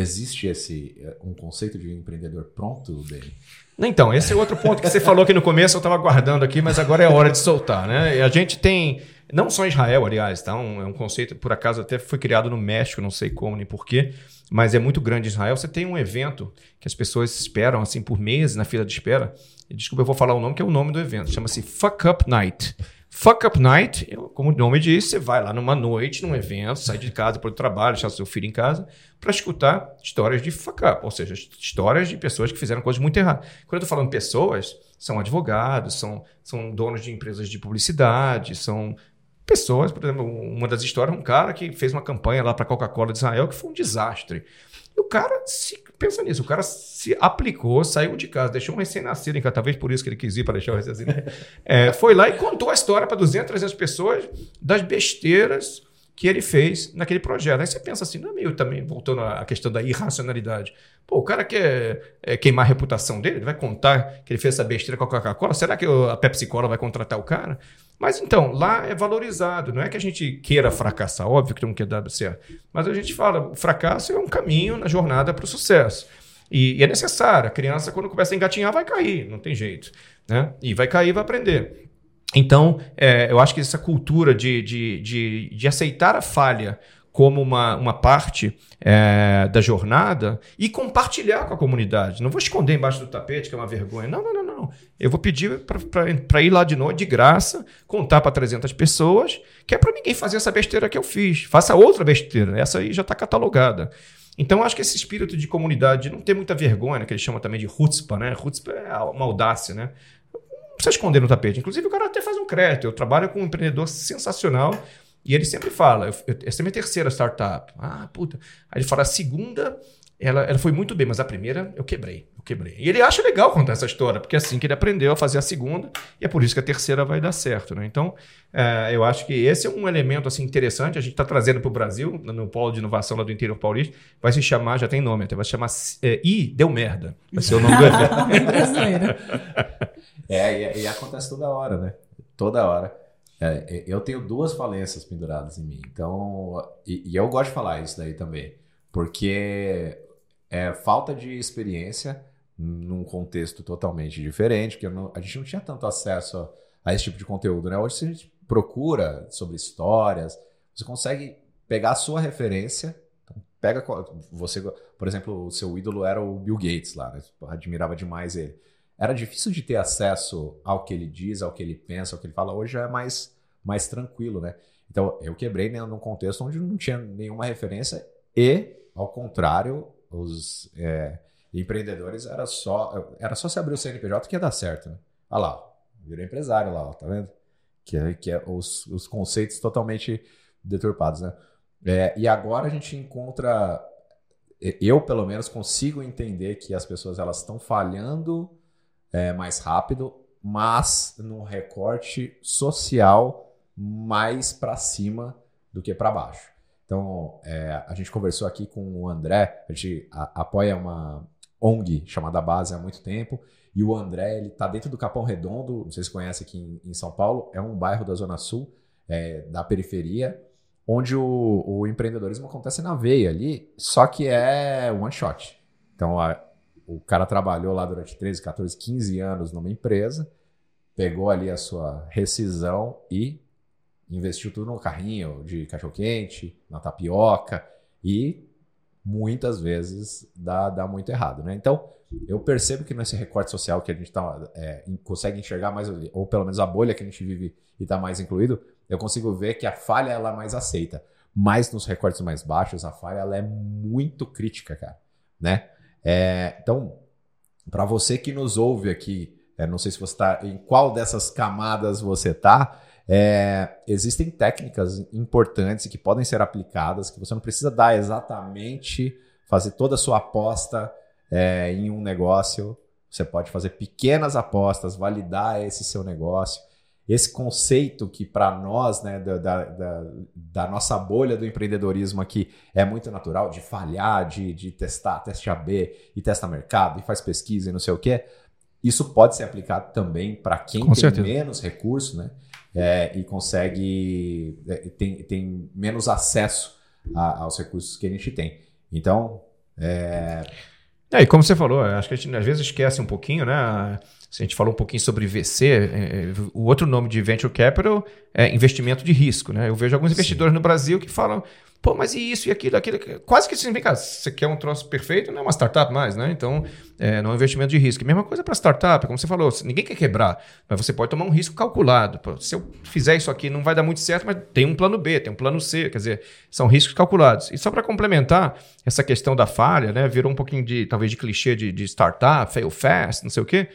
Existe esse um conceito de empreendedor pronto, Dani? Então, esse é outro ponto que você falou aqui no começo, eu estava guardando aqui, mas agora é hora de soltar. Né? E a gente tem não só em Israel, aliás, tá? Um, é um conceito, por acaso, até foi criado no México, não sei como nem porquê, mas é muito grande em Israel. Você tem um evento que as pessoas esperam, assim, por meses na fila de espera. Desculpa, eu vou falar o nome, que é o nome do evento. Chama-se Fuck Up Night. Fuck Up Night, como o nome diz, você vai lá numa noite, num evento, sai de casa para o trabalho, deixa seu filho em casa, para escutar histórias de fuck up, ou seja, histórias de pessoas que fizeram coisas muito erradas. Quando eu estou falando pessoas, são advogados, são, são donos de empresas de publicidade, são pessoas, por exemplo, uma das histórias, um cara que fez uma campanha lá para a Coca-Cola de Israel que foi um desastre. O cara se pensa nisso, o cara se aplicou, saiu de casa, deixou um recém-nascido em casa, talvez por isso que ele quis ir para deixar o recém-nascido. É, foi lá e contou a história para 200, 300 pessoas das besteiras que ele fez naquele projeto. Aí você pensa assim, não é meio também, voltando à questão da irracionalidade. Pô, o cara quer é, queimar a reputação dele, ele vai contar que ele fez essa besteira com a Coca-Cola, será que a Pepsi Cola vai contratar o cara? Mas então, lá é valorizado, não é que a gente queira fracassar, óbvio que não quer dar certo, mas a gente fala, o fracasso é um caminho na jornada para o sucesso. E, e, é necessário, a criança quando começa a engatinhar vai cair, não tem jeito. Né? E vai cair vai aprender. Então, é, eu acho que essa cultura de, de, de, de aceitar a falha como uma, uma parte é, da jornada e compartilhar com a comunidade. Não vou esconder embaixo do tapete, que é uma vergonha. Não, não, não, não. Eu vou pedir para ir lá de noite, de graça, contar para 300 pessoas, que é para ninguém fazer essa besteira que eu fiz. Faça outra besteira. Essa aí já está catalogada. Então, acho que esse espírito de comunidade, de não ter muita vergonha, que eles chamam também de chutzpah, né? Chutzpah é uma audácia, né? Precisa esconder no tapete. Inclusive, o cara até faz um crédito. Eu trabalho com um empreendedor sensacional e ele sempre fala: eu, eu, essa é minha terceira startup. Ah, puta. Aí ele fala: a segunda, ela, ela foi muito bem, mas a primeira eu quebrei. Eu quebrei. E ele acha legal contar essa história, porque é assim que ele aprendeu a fazer a segunda e é por isso que a terceira vai dar certo. Né? Então, é, eu acho que esse é um elemento assim, interessante. A gente está trazendo para o Brasil, no polo de inovação lá do interior paulista. Vai se chamar, já tem nome até, vai se chamar é, I Deu Merda. Vai ser o nome do evento. É, e, e, acontece toda hora, né? Toda hora. É, eu tenho duas falências penduradas em mim. Então, e, e, eu gosto de falar isso daí também. Porque é falta de experiência num contexto totalmente diferente, porque não, a gente não tinha tanto acesso a, a, esse tipo de conteúdo, né? Hoje, se a gente procura sobre histórias, você consegue pegar a sua referência. Então, pega você, por exemplo, o seu ídolo era o Bill Gates lá, né? admirava demais ele era difícil de ter acesso ao que ele diz, ao que ele pensa, ao que ele fala. Hoje é mais, mais tranquilo, né? Então, eu quebrei né, num contexto onde não tinha nenhuma referência e, ao contrário, os é, empreendedores era só, era só se abrir o CNPJ que ia dar certo, né? Olha lá, virou empresário lá, ó, tá vendo? Que é, que é os, os conceitos totalmente deturpados, né? É, e agora a gente encontra, eu pelo menos consigo entender que as pessoas elas estão falhando é, mais rápido, mas no recorte social mais para cima do que para baixo. Então, é, a gente conversou aqui com o André, a gente apoia uma ONG chamada Base há muito tempo, e o André, ele está dentro do Capão Redondo, não sei se conhece aqui em, em São Paulo, é um bairro da Zona Sul, é, da periferia, onde o, o, empreendedorismo acontece na veia ali, só que é one shot. Então, a, o cara trabalhou lá durante 13, 14, 15 anos numa empresa, pegou ali a sua rescisão e investiu tudo no carrinho de cachorro-quente, na tapioca e muitas vezes dá, dá muito errado, né? Então, eu percebo que nesse recorte social que a gente tá, é, consegue enxergar mais, ou pelo menos a bolha que a gente vive e está mais incluído, eu consigo ver que a falha ela é mais aceita. Mas nos recortes mais baixos, a falha ela é muito crítica, cara, né? É, então, para você que nos ouve aqui, é, não sei se você está em qual dessas camadas você está, É, existem técnicas importantes que podem ser aplicadas, que você não precisa dar exatamente, fazer toda a sua aposta é, em um negócio. Você pode fazer pequenas apostas, validar esse seu negócio. Esse conceito que para nós, né, da, da, da, nossa bolha do empreendedorismo aqui, é muito natural, de falhar, de, de testar, teste AB, e testa mercado, e faz pesquisa e não sei o quê. Isso pode ser aplicado também para quem Com tem certeza. menos recurso, né? É, e consegue, é, tem, tem menos acesso a, aos recursos que a gente tem. Então, é, É, e como você falou, acho que a gente às vezes esquece um pouquinho, né? Se a gente falou um pouquinho sobre VC, é, é, o outro nome de Venture Capital é investimento de risco, né? Eu vejo alguns investidores no Brasil que falam, pô, mas e isso e aquilo, aquilo, quase que assim, vem cá, você quer um troço perfeito, não é uma startup mais, né? Então, é, não é um investimento de risco. Mesma coisa para startup, como você falou, ninguém quer quebrar, mas você pode tomar um risco calculado. Pô, se eu fizer isso aqui, não vai dar muito certo, mas tem um plano B, tem um plano C, quer dizer, são riscos calculados. E só para complementar essa questão da falha, né? Virou um pouquinho de, talvez, de clichê de, de startup, fail fast, não sei o quê.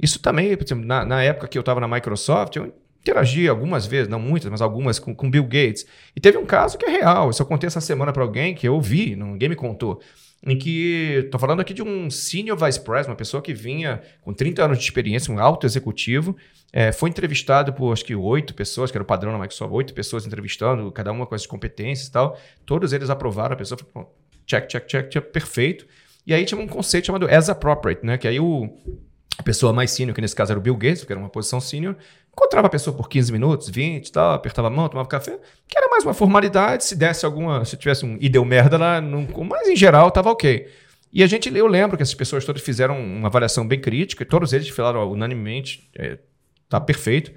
Isso também, por exemplo, na, na época que eu estava na Microsoft, eu interagi algumas vezes, não muitas, mas algumas, com, com Bill Gates. E teve um caso que é real. Isso eu contei essa semana para alguém que eu vi, ninguém me contou. Em que, estou falando aqui de um senior vice president, uma pessoa que vinha com 30 anos de experiência, um alto executivo, é, foi entrevistado por acho que oito pessoas, que era o padrão na Microsoft, oito pessoas entrevistando, cada uma com as competências e tal. Todos eles aprovaram, a pessoa falou, check, check, check, check, perfeito. E aí tinha um conceito chamado as appropriate, né? Que aí o, a pessoa mais senior, que nesse caso era o Bill Gates, que era uma posição senior, encontrava a pessoa por 15 minutos, 20 e tal, apertava a mão, tomava café, que era mais uma formalidade, se desse alguma, se tivesse um e deu merda lá, não, mas em geral tava ok. E a gente, eu lembro que essas pessoas todas fizeram uma avaliação bem crítica, e todos eles falaram unanimemente, é, tá perfeito.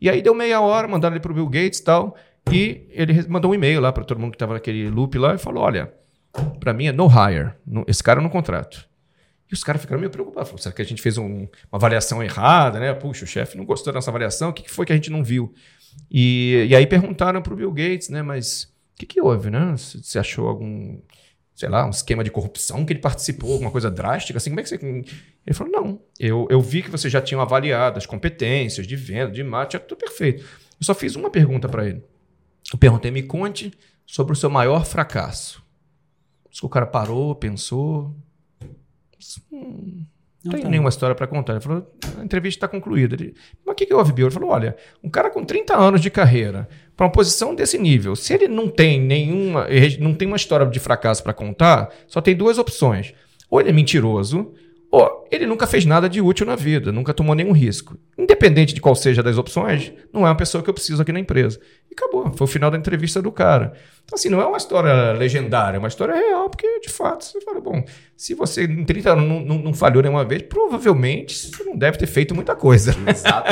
E aí deu meia hora, mandaram ele pro Bill Gates e tal, e ele mandou um e-mail lá para todo mundo que tava naquele loop lá e falou: olha, para mim é no hire, esse cara no contrato. E os caras ficaram meio preocupados. Falaram, será que a gente fez um, uma avaliação errada, né? Puxa, o chefe não gostou da nossa avaliação, o que, que foi que a gente não viu? E, e aí perguntaram para o Bill Gates, né? Mas o que, que houve, né? Você achou algum, sei lá, um esquema de corrupção que ele participou, alguma coisa drástica? Assim, como é que você. Ele falou: não, eu, eu vi que vocês já tinham avaliado as competências de venda, de marketing, tudo perfeito. Eu só fiz uma pergunta para ele. Eu perguntei: me conte sobre o seu maior fracasso. O cara parou, pensou, Hum, não tem nenhuma história para contar. Ele falou, a entrevista está concluída. Ele, mas o que, que houve, Bill? Ele falou, olha, um cara com 30 anos de carreira, para uma posição desse nível, se ele não tem nenhuma, não tem uma história de fracasso para contar, só tem duas opções. Ou ele é mentiroso, ou ele nunca fez nada de útil na vida, nunca tomou nenhum risco. Independente de qual seja das opções, não é uma pessoa que eu preciso aqui na empresa. Acabou. Foi o final da entrevista do cara. Então, assim, não é uma história legendária, é uma história real, porque de fato você fala, bom, se você em 30 anos não, não, não falhou nenhuma vez, provavelmente você não deve ter feito muita coisa. Exato.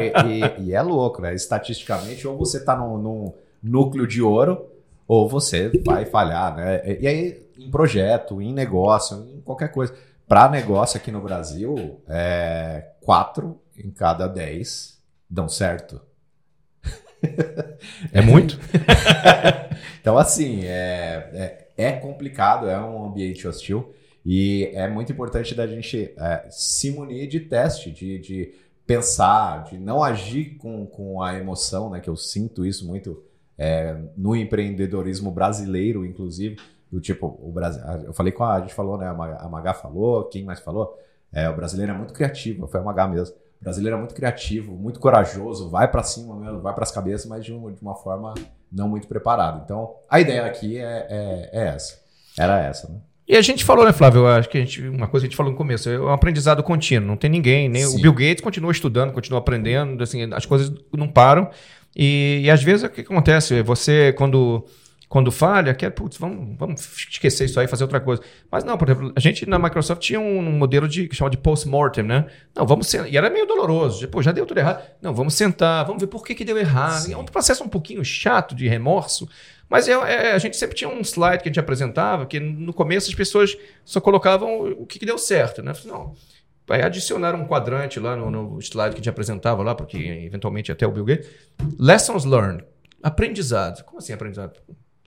E, e, e, é louco, né? Estatisticamente, ou você está num, num núcleo de ouro, ou você vai falhar, né? E aí, em projeto, em negócio, em qualquer coisa para negócio aqui no Brasil, é, quatro em cada dez dão certo. É muito? então, assim, é, é, é, complicado, é um ambiente hostil e é muito importante da gente é, se munir de teste, de, de pensar, de não agir com, com a emoção, né? Que eu sinto isso muito é, no empreendedorismo brasileiro, inclusive do tipo, o Brasil. Eu falei com a. A gente falou, né? A Magá falou, quem mais falou? É, o brasileiro é muito criativo, foi a Magá mesmo. O brasileiro é muito criativo, muito corajoso, vai para cima mesmo, vai para as cabeças, mas de, um, de, uma forma não muito preparada. Então, a ideia aqui é, é, é essa. Era essa, né? E a gente falou, né, Flávio? Acho que a gente, uma coisa que a gente falou no começo, é um aprendizado contínuo. Não tem ninguém, nem Sim. o Bill Gates continua estudando, continua aprendendo, assim, as coisas não param. E, e às vezes o que acontece? Você, quando quando falha, quer, putz, vamos, vamos esquecer isso aí, fazer outra coisa. Mas não, por exemplo, a gente na Microsoft tinha um, modelo de, que chama de post-mortem, né? Não, vamos sentar. E era meio doloroso. Pô, já deu tudo errado. Não, vamos sentar, vamos ver por que, que deu errado. Sim. É um processo um pouquinho chato de remorso. Mas é, é, a gente sempre tinha um slide que a gente apresentava, que no começo as pessoas só colocavam o que, que deu certo, né? Não, Aí adicionaram um quadrante lá no, no, slide que a gente apresentava lá, porque eventualmente até o Bill Gates. Lessons learned. Aprendizado. Como assim aprendizado?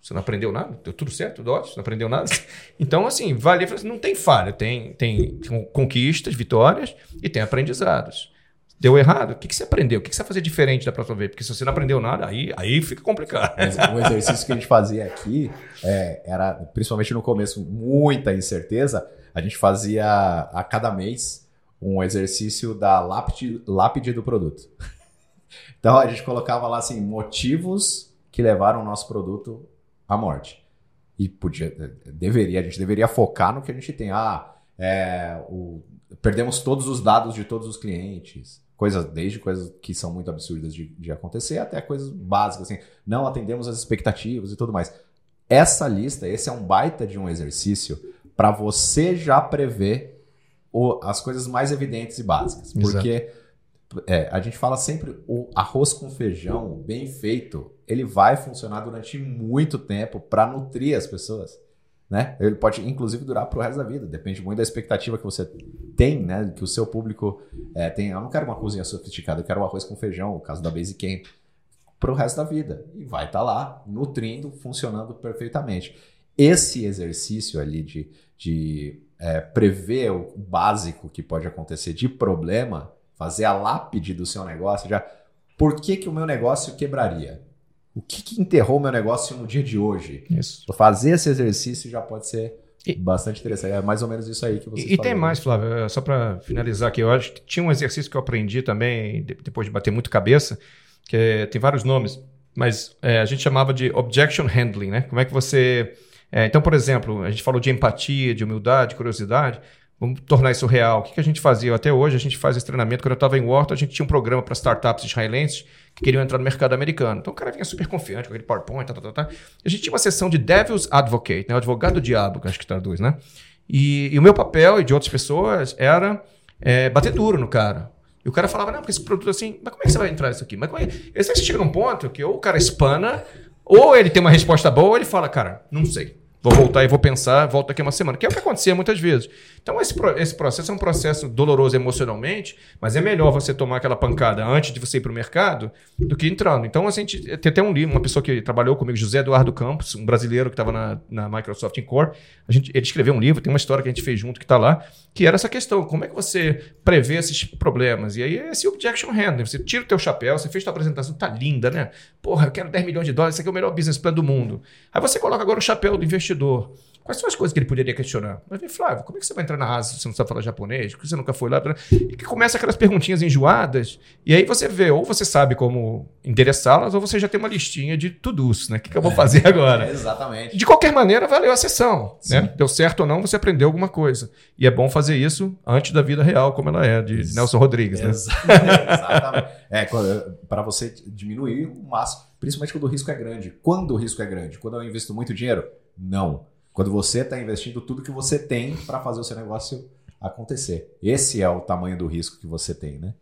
Você não aprendeu nada? Deu tudo certo, tudo ótimo, não aprendeu nada. Então, assim, vale, assim, não tem falha, tem, tem conquistas, vitórias e tem aprendizados. Deu errado? O que, que você aprendeu? O que, que você vai fazer diferente da próxima vez? Porque se você não aprendeu nada, aí, aí fica complicado. O exercício que a gente fazia aqui é, era, principalmente no começo, muita incerteza. A gente fazia a cada mês um exercício da lápide, lápide do produto. Então a gente colocava lá assim, motivos que levaram o nosso produto à morte. E podia, deveria, a gente deveria focar no que a gente tem. Ah, é, o, perdemos todos os dados de todos os clientes. Coisas, desde coisas que são muito absurdas de, de acontecer até coisas básicas, assim, não atendemos as expectativas e tudo mais. Essa lista, esse é um baita de um exercício para você já prever o, as coisas mais evidentes e básicas. Porque é, a gente fala sempre o arroz com feijão bem feito, ele vai funcionar durante muito tempo para nutrir as pessoas. Né? Ele pode, inclusive, durar para o resto da vida. Depende muito da expectativa que você tem, né? Que o seu público é, tem. Eu não quero uma cozinha sofisticada, eu quero um arroz com feijão, o caso da Basic Camp, para o resto da vida. E vai estar tá lá, nutrindo, funcionando perfeitamente. Esse exercício ali de, de é, prever o básico que pode acontecer de problema, fazer a lápide do seu negócio, já. Por que, que o meu negócio quebraria? O que, que enterrou meu negócio no dia de hoje. Isso. Fazer esse exercício já pode ser e, bastante interessante. É mais ou menos isso aí que você E, e tem mais, Flávio, é, só para finalizar aqui, eu acho que tinha um exercício que eu aprendi também, depois de bater muito cabeça, que é, tem vários nomes, mas é, a gente chamava de objection handling, né? Como é que você. É, então, por exemplo, a gente falou de empatia, de humildade, curiosidade. Vamos tornar isso real. O que, que a gente fazia? Até hoje a gente faz esse treinamento. Quando eu estava em Wharton, a gente tinha um programa para startups israelenses que queriam entrar no mercado americano. Então o cara vinha super confiante com aquele PowerPoint, tá, tá, tá, tá. A gente tinha uma sessão de Devil's Advocate, né? o advogado do diabo, que acho que traduz, né? E, e o meu papel e de outras pessoas era é, bater duro no cara. E o cara falava, não, porque esse produto assim, mas como é que você vai entrar nisso aqui? Mas como é que... Você chega num ponto que ou o cara espana, ou ele tem uma resposta boa, ou ele fala, cara, não sei. Vou voltar e vou pensar, volto daqui uma semana. Que é o que acontecia muitas vezes. Então, esse, esse processo é um processo doloroso emocionalmente, mas é melhor você tomar aquela pancada antes de você ir para o mercado do que entrando. Então, a gente tem até um livro, uma pessoa que trabalhou comigo, José Eduardo Campos, um brasileiro que estava na, na Microsoft Core. A gente, ele escreveu um livro, tem uma história que a gente fez junto que está lá, que era essa questão: como é que você prevê esses problemas? E aí é esse objection handling. Você tira o teu chapéu, você fez tua apresentação, tá linda, né? Porra, eu quero 10 milhões de dólares, isso aqui é o melhor business plan do mundo. Aí você coloca agora o chapéu do investidor. Quais são as coisas que ele poderia questionar? Mas vem, Flávio, como é que você vai entrar na Ásia se você não sabe falar japonês? Por que você nunca foi lá? E que começa aquelas perguntinhas enjoadas, e aí você vê, ou você sabe como endereçá-las, ou você já tem uma listinha de to-dos, né? O que, que eu vou é, fazer agora? É, exatamente. De qualquer maneira, valeu a sessão. Né? Deu certo ou não, você aprendeu alguma coisa. E é bom fazer isso antes da vida real, como ela é, de isso. Nelson Rodrigues. Né? Exatamente. é, para você diminuir o máximo, principalmente quando o risco é grande. Quando o risco é grande? Quando eu investo muito dinheiro? Não. Quando você está investindo tudo que você tem para fazer o seu negócio acontecer. Esse é o tamanho do risco que você tem, né?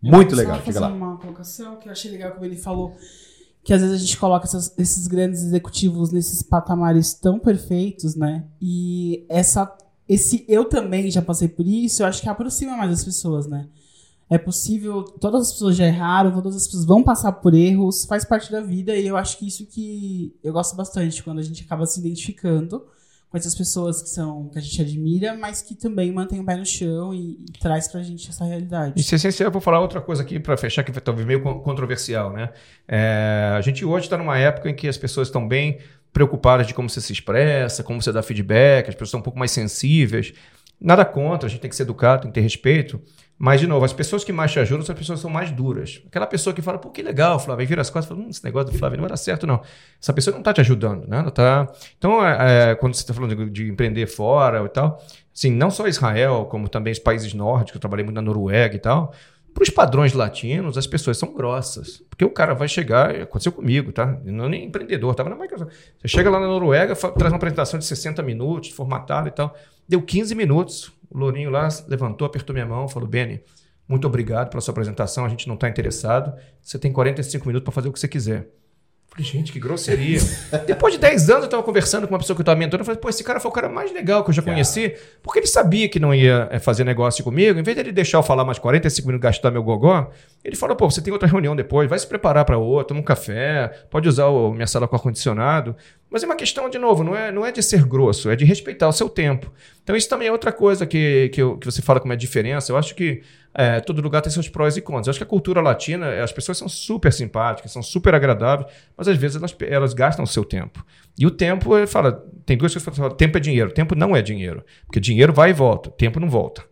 Muito legal. Só fazer lá. uma colocação que eu achei legal como ele falou que às vezes a gente coloca essas, esses grandes executivos nesses patamares tão perfeitos, né? E essa, esse eu também já passei por isso, eu acho que aproxima mais as pessoas, né? É possível, todas as pessoas já erraram, todas as pessoas vão passar por erros, faz parte da vida e eu acho que isso que eu gosto bastante quando a gente acaba se identificando com essas pessoas que são que a gente admira, mas que também mantém o pé no chão e, e traz pra gente essa realidade. Isso é essencial. Eu vou falar outra coisa aqui para fechar, que talvez meio controversial, né? É, a gente hoje está numa época em que as pessoas estão bem preocupadas de como você se expressa, como você dá feedback, as pessoas estão um pouco mais sensíveis. Nada contra, a gente tem que ser educado, tem que ter respeito. Mas, de novo, as pessoas que mais te ajudam são as pessoas que são mais duras. Aquela pessoa que fala, pô, que legal, Flávio, vira as costas e fala, hum, esse negócio do Flávio não dar certo, não. Essa pessoa não está te ajudando, né? Tá... Então, é, é quando você está falando de, de, empreender fora e tal, assim, não só Israel, como também os países nórdicos, eu trabalhei muito na Noruega e tal, para os padrões latinos, as pessoas são grossas. Porque o cara vai chegar, aconteceu comigo, tá? Eu não é nem empreendedor, estava na Microsoft. Você chega lá na Noruega, traz uma apresentação de 60 minutos, formatada e tal. Deu 15 minutos, o Lourinho lá levantou, apertou minha mão, falou: Beni, muito obrigado pela sua apresentação. A gente não está interessado. Você tem 45 minutos para fazer o que você quiser. Falei, gente, que grosseria. Depois de 10 anos, eu estava conversando com uma pessoa que eu estava mentorando. Eu falei, pô, esse cara foi o cara mais legal que eu já conheci, porque ele sabia que não ia eh, fazer negócio comigo. Em vez dele deixar eu falar mais 45 minutos gastar meu gogó, ele falou, pô, você tem outra reunião depois, vai se preparar para outra, toma um café, pode usar o, minha sala com ar-condicionado. Mas é uma questão, de novo, não é, não é de ser grosso, é de respeitar o seu tempo. Então, isso também é outra coisa que, que, eu, que você fala como é a diferença. Eu acho que é, todo lugar tem seus prós e contras. Eu acho que a cultura latina, as pessoas são super simpáticas, são super agradáveis, mas às vezes elas, elas gastam o seu tempo. E o tempo, ele fala, tem duas coisas que falam, tempo é dinheiro. Tempo não é dinheiro, porque dinheiro vai e volta, tempo não volta.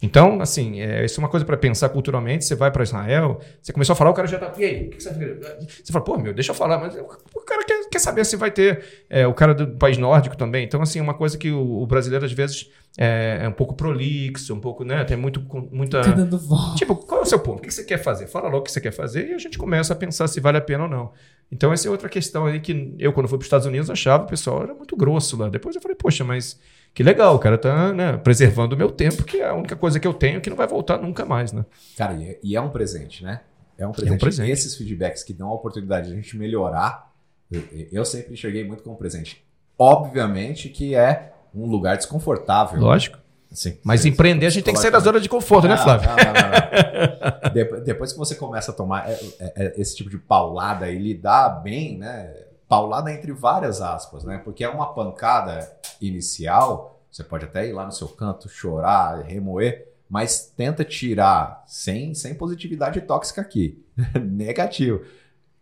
Então, assim, é, isso é uma coisa para pensar culturalmente. Você vai para Israel, você começou a falar, o cara já tá. E aí, o que você Você fala, pô, meu, deixa eu falar, mas o cara quer, saber se vai ter. É, o cara do país nórdico também. Então, assim, uma coisa que o, o brasileiro, às vezes, é, é, um pouco prolixo, um pouco, né? Tem muito, muita. Tá dando volta. Tipo, qual é o seu ponto? O que você quer fazer? Fala logo o que você quer fazer e a gente começa a pensar se vale a pena ou não. Então, essa é outra questão aí que eu, quando fui para os Estados Unidos, achava o pessoal era muito grosso lá. Depois eu falei, poxa, mas que legal, o cara tá né, preservando o meu tempo, que é a única coisa que eu tenho que não vai voltar nunca mais, né? Cara, e é, e é um presente, né? É um presente. É um presente. Esses feedbacks que dão a oportunidade de a gente melhorar, eu, sempre enxerguei muito como presente. Obviamente que é um lugar desconfortável. Lógico. Assim, Mas empreender a gente tem que sair da zona de conforto, né, Flávio? Não, não, não, depois, depois que você começa a tomar é, é, é, esse tipo de paulada e lidar bem, né? paulada entre várias aspas, né? Porque é uma pancada inicial, você pode até ir lá no seu canto, chorar, remoer, mas tenta tirar sem, sem positividade tóxica aqui. Negativo.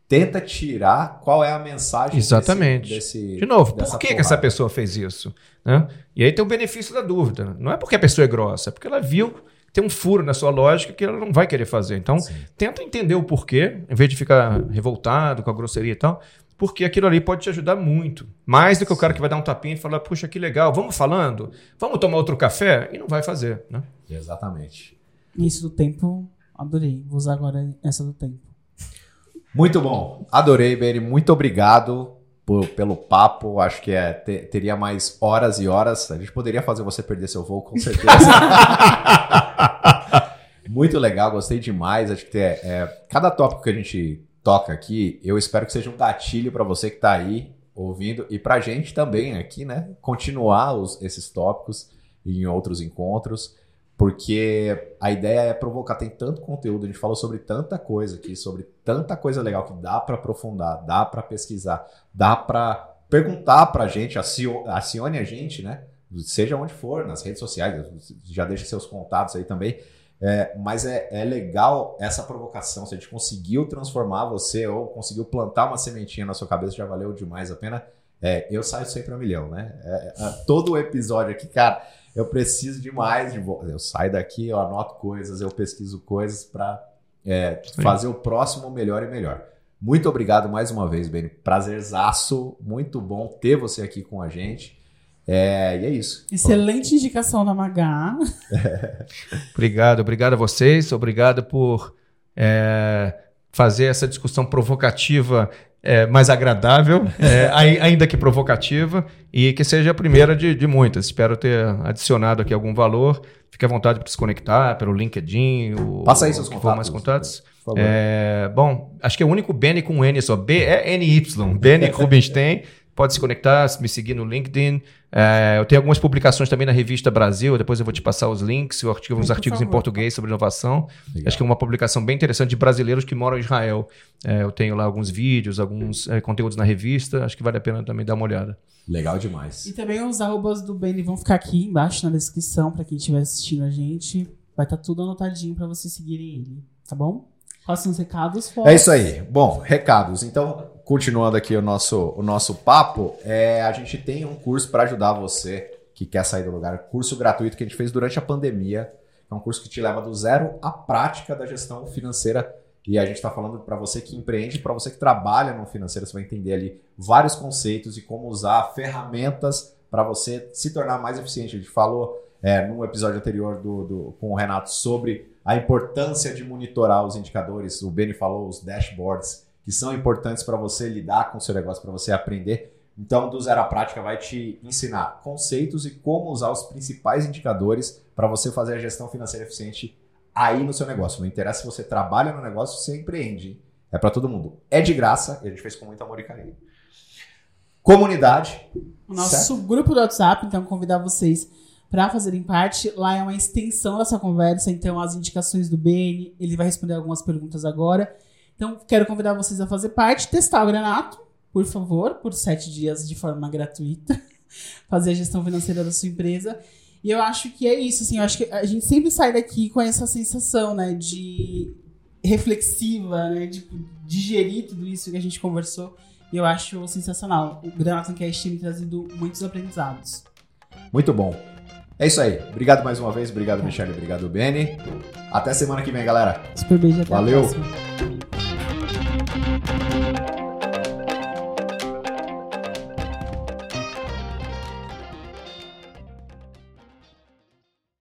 Tenta tirar qual é a mensagem Exatamente. Desse, desse, De novo, por que, que essa pessoa fez isso? Né? E aí tem o benefício da dúvida. Não é porque a pessoa é grossa, é porque ela viu tem um furo na sua lógica que ela não vai querer fazer. Então, Sim. tenta entender o porquê, em vez de ficar revoltado com a grosseria e tal porque aquilo ali pode te ajudar muito. Mais do que o cara que vai dar um tapinha e falar, puxa, que legal, vamos falando, vamos tomar outro café, e não vai fazer, né? Exatamente. Isso do tempo, adorei. Vou usar agora essa do tempo. Muito bom. Adorei, Beni. Muito obrigado por, pelo papo. Acho que é, ter, teria mais horas e horas. A gente poderia fazer você perder seu voo, com certeza. Muito legal, gostei demais. Acho que é, é, cada tópico que a gente toca aqui, eu espero que seja um gatilho para você que está aí ouvindo e para a gente também aqui, né? Continuar os, esses tópicos em outros encontros, porque a ideia é provocar. Tem tanto conteúdo, a gente falou sobre tanta coisa aqui, sobre tanta coisa legal que dá para aprofundar, dá para pesquisar, dá para perguntar para a gente, acione a gente, né? Seja onde for, nas redes sociais, já deixa seus contatos aí também é, mas é, é legal essa provocação. Se a gente conseguiu transformar você ou conseguiu plantar uma sementinha na sua cabeça, já valeu demais a pena. É, eu saio sempre a milhão, né? É, é, todo episódio aqui, cara, eu preciso demais de. Eu saio daqui, eu anoto coisas, eu pesquiso coisas para é, fazer o próximo melhor e melhor. Muito obrigado mais uma vez, Beni. Prazerzaço, muito bom ter você aqui com a gente. É, e é isso. Excelente indicação da Magá. obrigado, obrigado a vocês, obrigado por é, fazer essa discussão provocativa é, mais agradável, é, ainda que provocativa, e que seja a primeira de, de, muitas. Espero ter adicionado aqui algum valor. Fique à vontade para se conectar pelo LinkedIn. O, Passa aí seus contatos. Mais contatos. É, bom, acho que é o único Benny com N só. B-E-N-Y. Benny Rubinstein pode se conectar, me seguir no LinkedIn. É, eu tenho algumas publicações também na revista Brasil, depois eu vou te passar os links, os artigos, uns artigos em português sobre inovação. Legal. Acho que é uma publicação bem interessante de brasileiros que moram em Israel. É, eu tenho lá alguns vídeos, alguns é, conteúdos na revista, acho que vale a pena também dar uma olhada. Legal demais. E também os arrobas do Benny vão ficar aqui embaixo na descrição para quem estiver assistindo a gente. Vai estar tá tudo anotadinho para vocês seguirem ele, tá bom? Próximos recados. É isso aí. Bom, recados. Então, continuando aqui o nosso, o nosso papo, é, a gente tem um curso para ajudar você que quer sair do lugar. Curso gratuito que a gente fez durante a pandemia. É um curso que te leva do zero à prática da gestão financeira. E a gente está falando para você que empreende, para você que trabalha no financeiro, você vai entender ali vários conceitos e como usar ferramentas para você se tornar mais eficiente. A gente falou é, no episódio anterior do, do, com o Renato sobre a importância de monitorar os indicadores. O Benny falou os dashboards que são importantes para você lidar com o seu negócio, para você aprender. Então, do Zero à Prática vai te ensinar conceitos e como usar os principais indicadores para você fazer a gestão financeira eficiente aí no seu negócio. Não interessa se você trabalha no negócio, você empreende. É para todo mundo. É de graça e a gente fez com muito amor e carinho. Comunidade. O nosso certo? grupo do WhatsApp, então convidar vocês para fazerem parte. Lá é uma extensão dessa conversa, então as indicações do Beni, ele vai responder algumas perguntas agora. Então, quero convidar vocês a fazer parte, testar o Granato, por favor, por sete dias de forma gratuita, fazer a gestão financeira da sua empresa. E eu acho que é isso, assim, eu acho que a gente sempre sai daqui com essa sensação, né, de reflexiva, né, de tipo, digerir tudo isso que a gente conversou. E eu acho sensacional. O Granato Cast tem trazido muitos aprendizados. Muito bom. É isso aí. Obrigado mais uma vez. Obrigado, Michele. Obrigado, Benny. Até semana que vem, galera. Super beijo até Valeu. a próxima.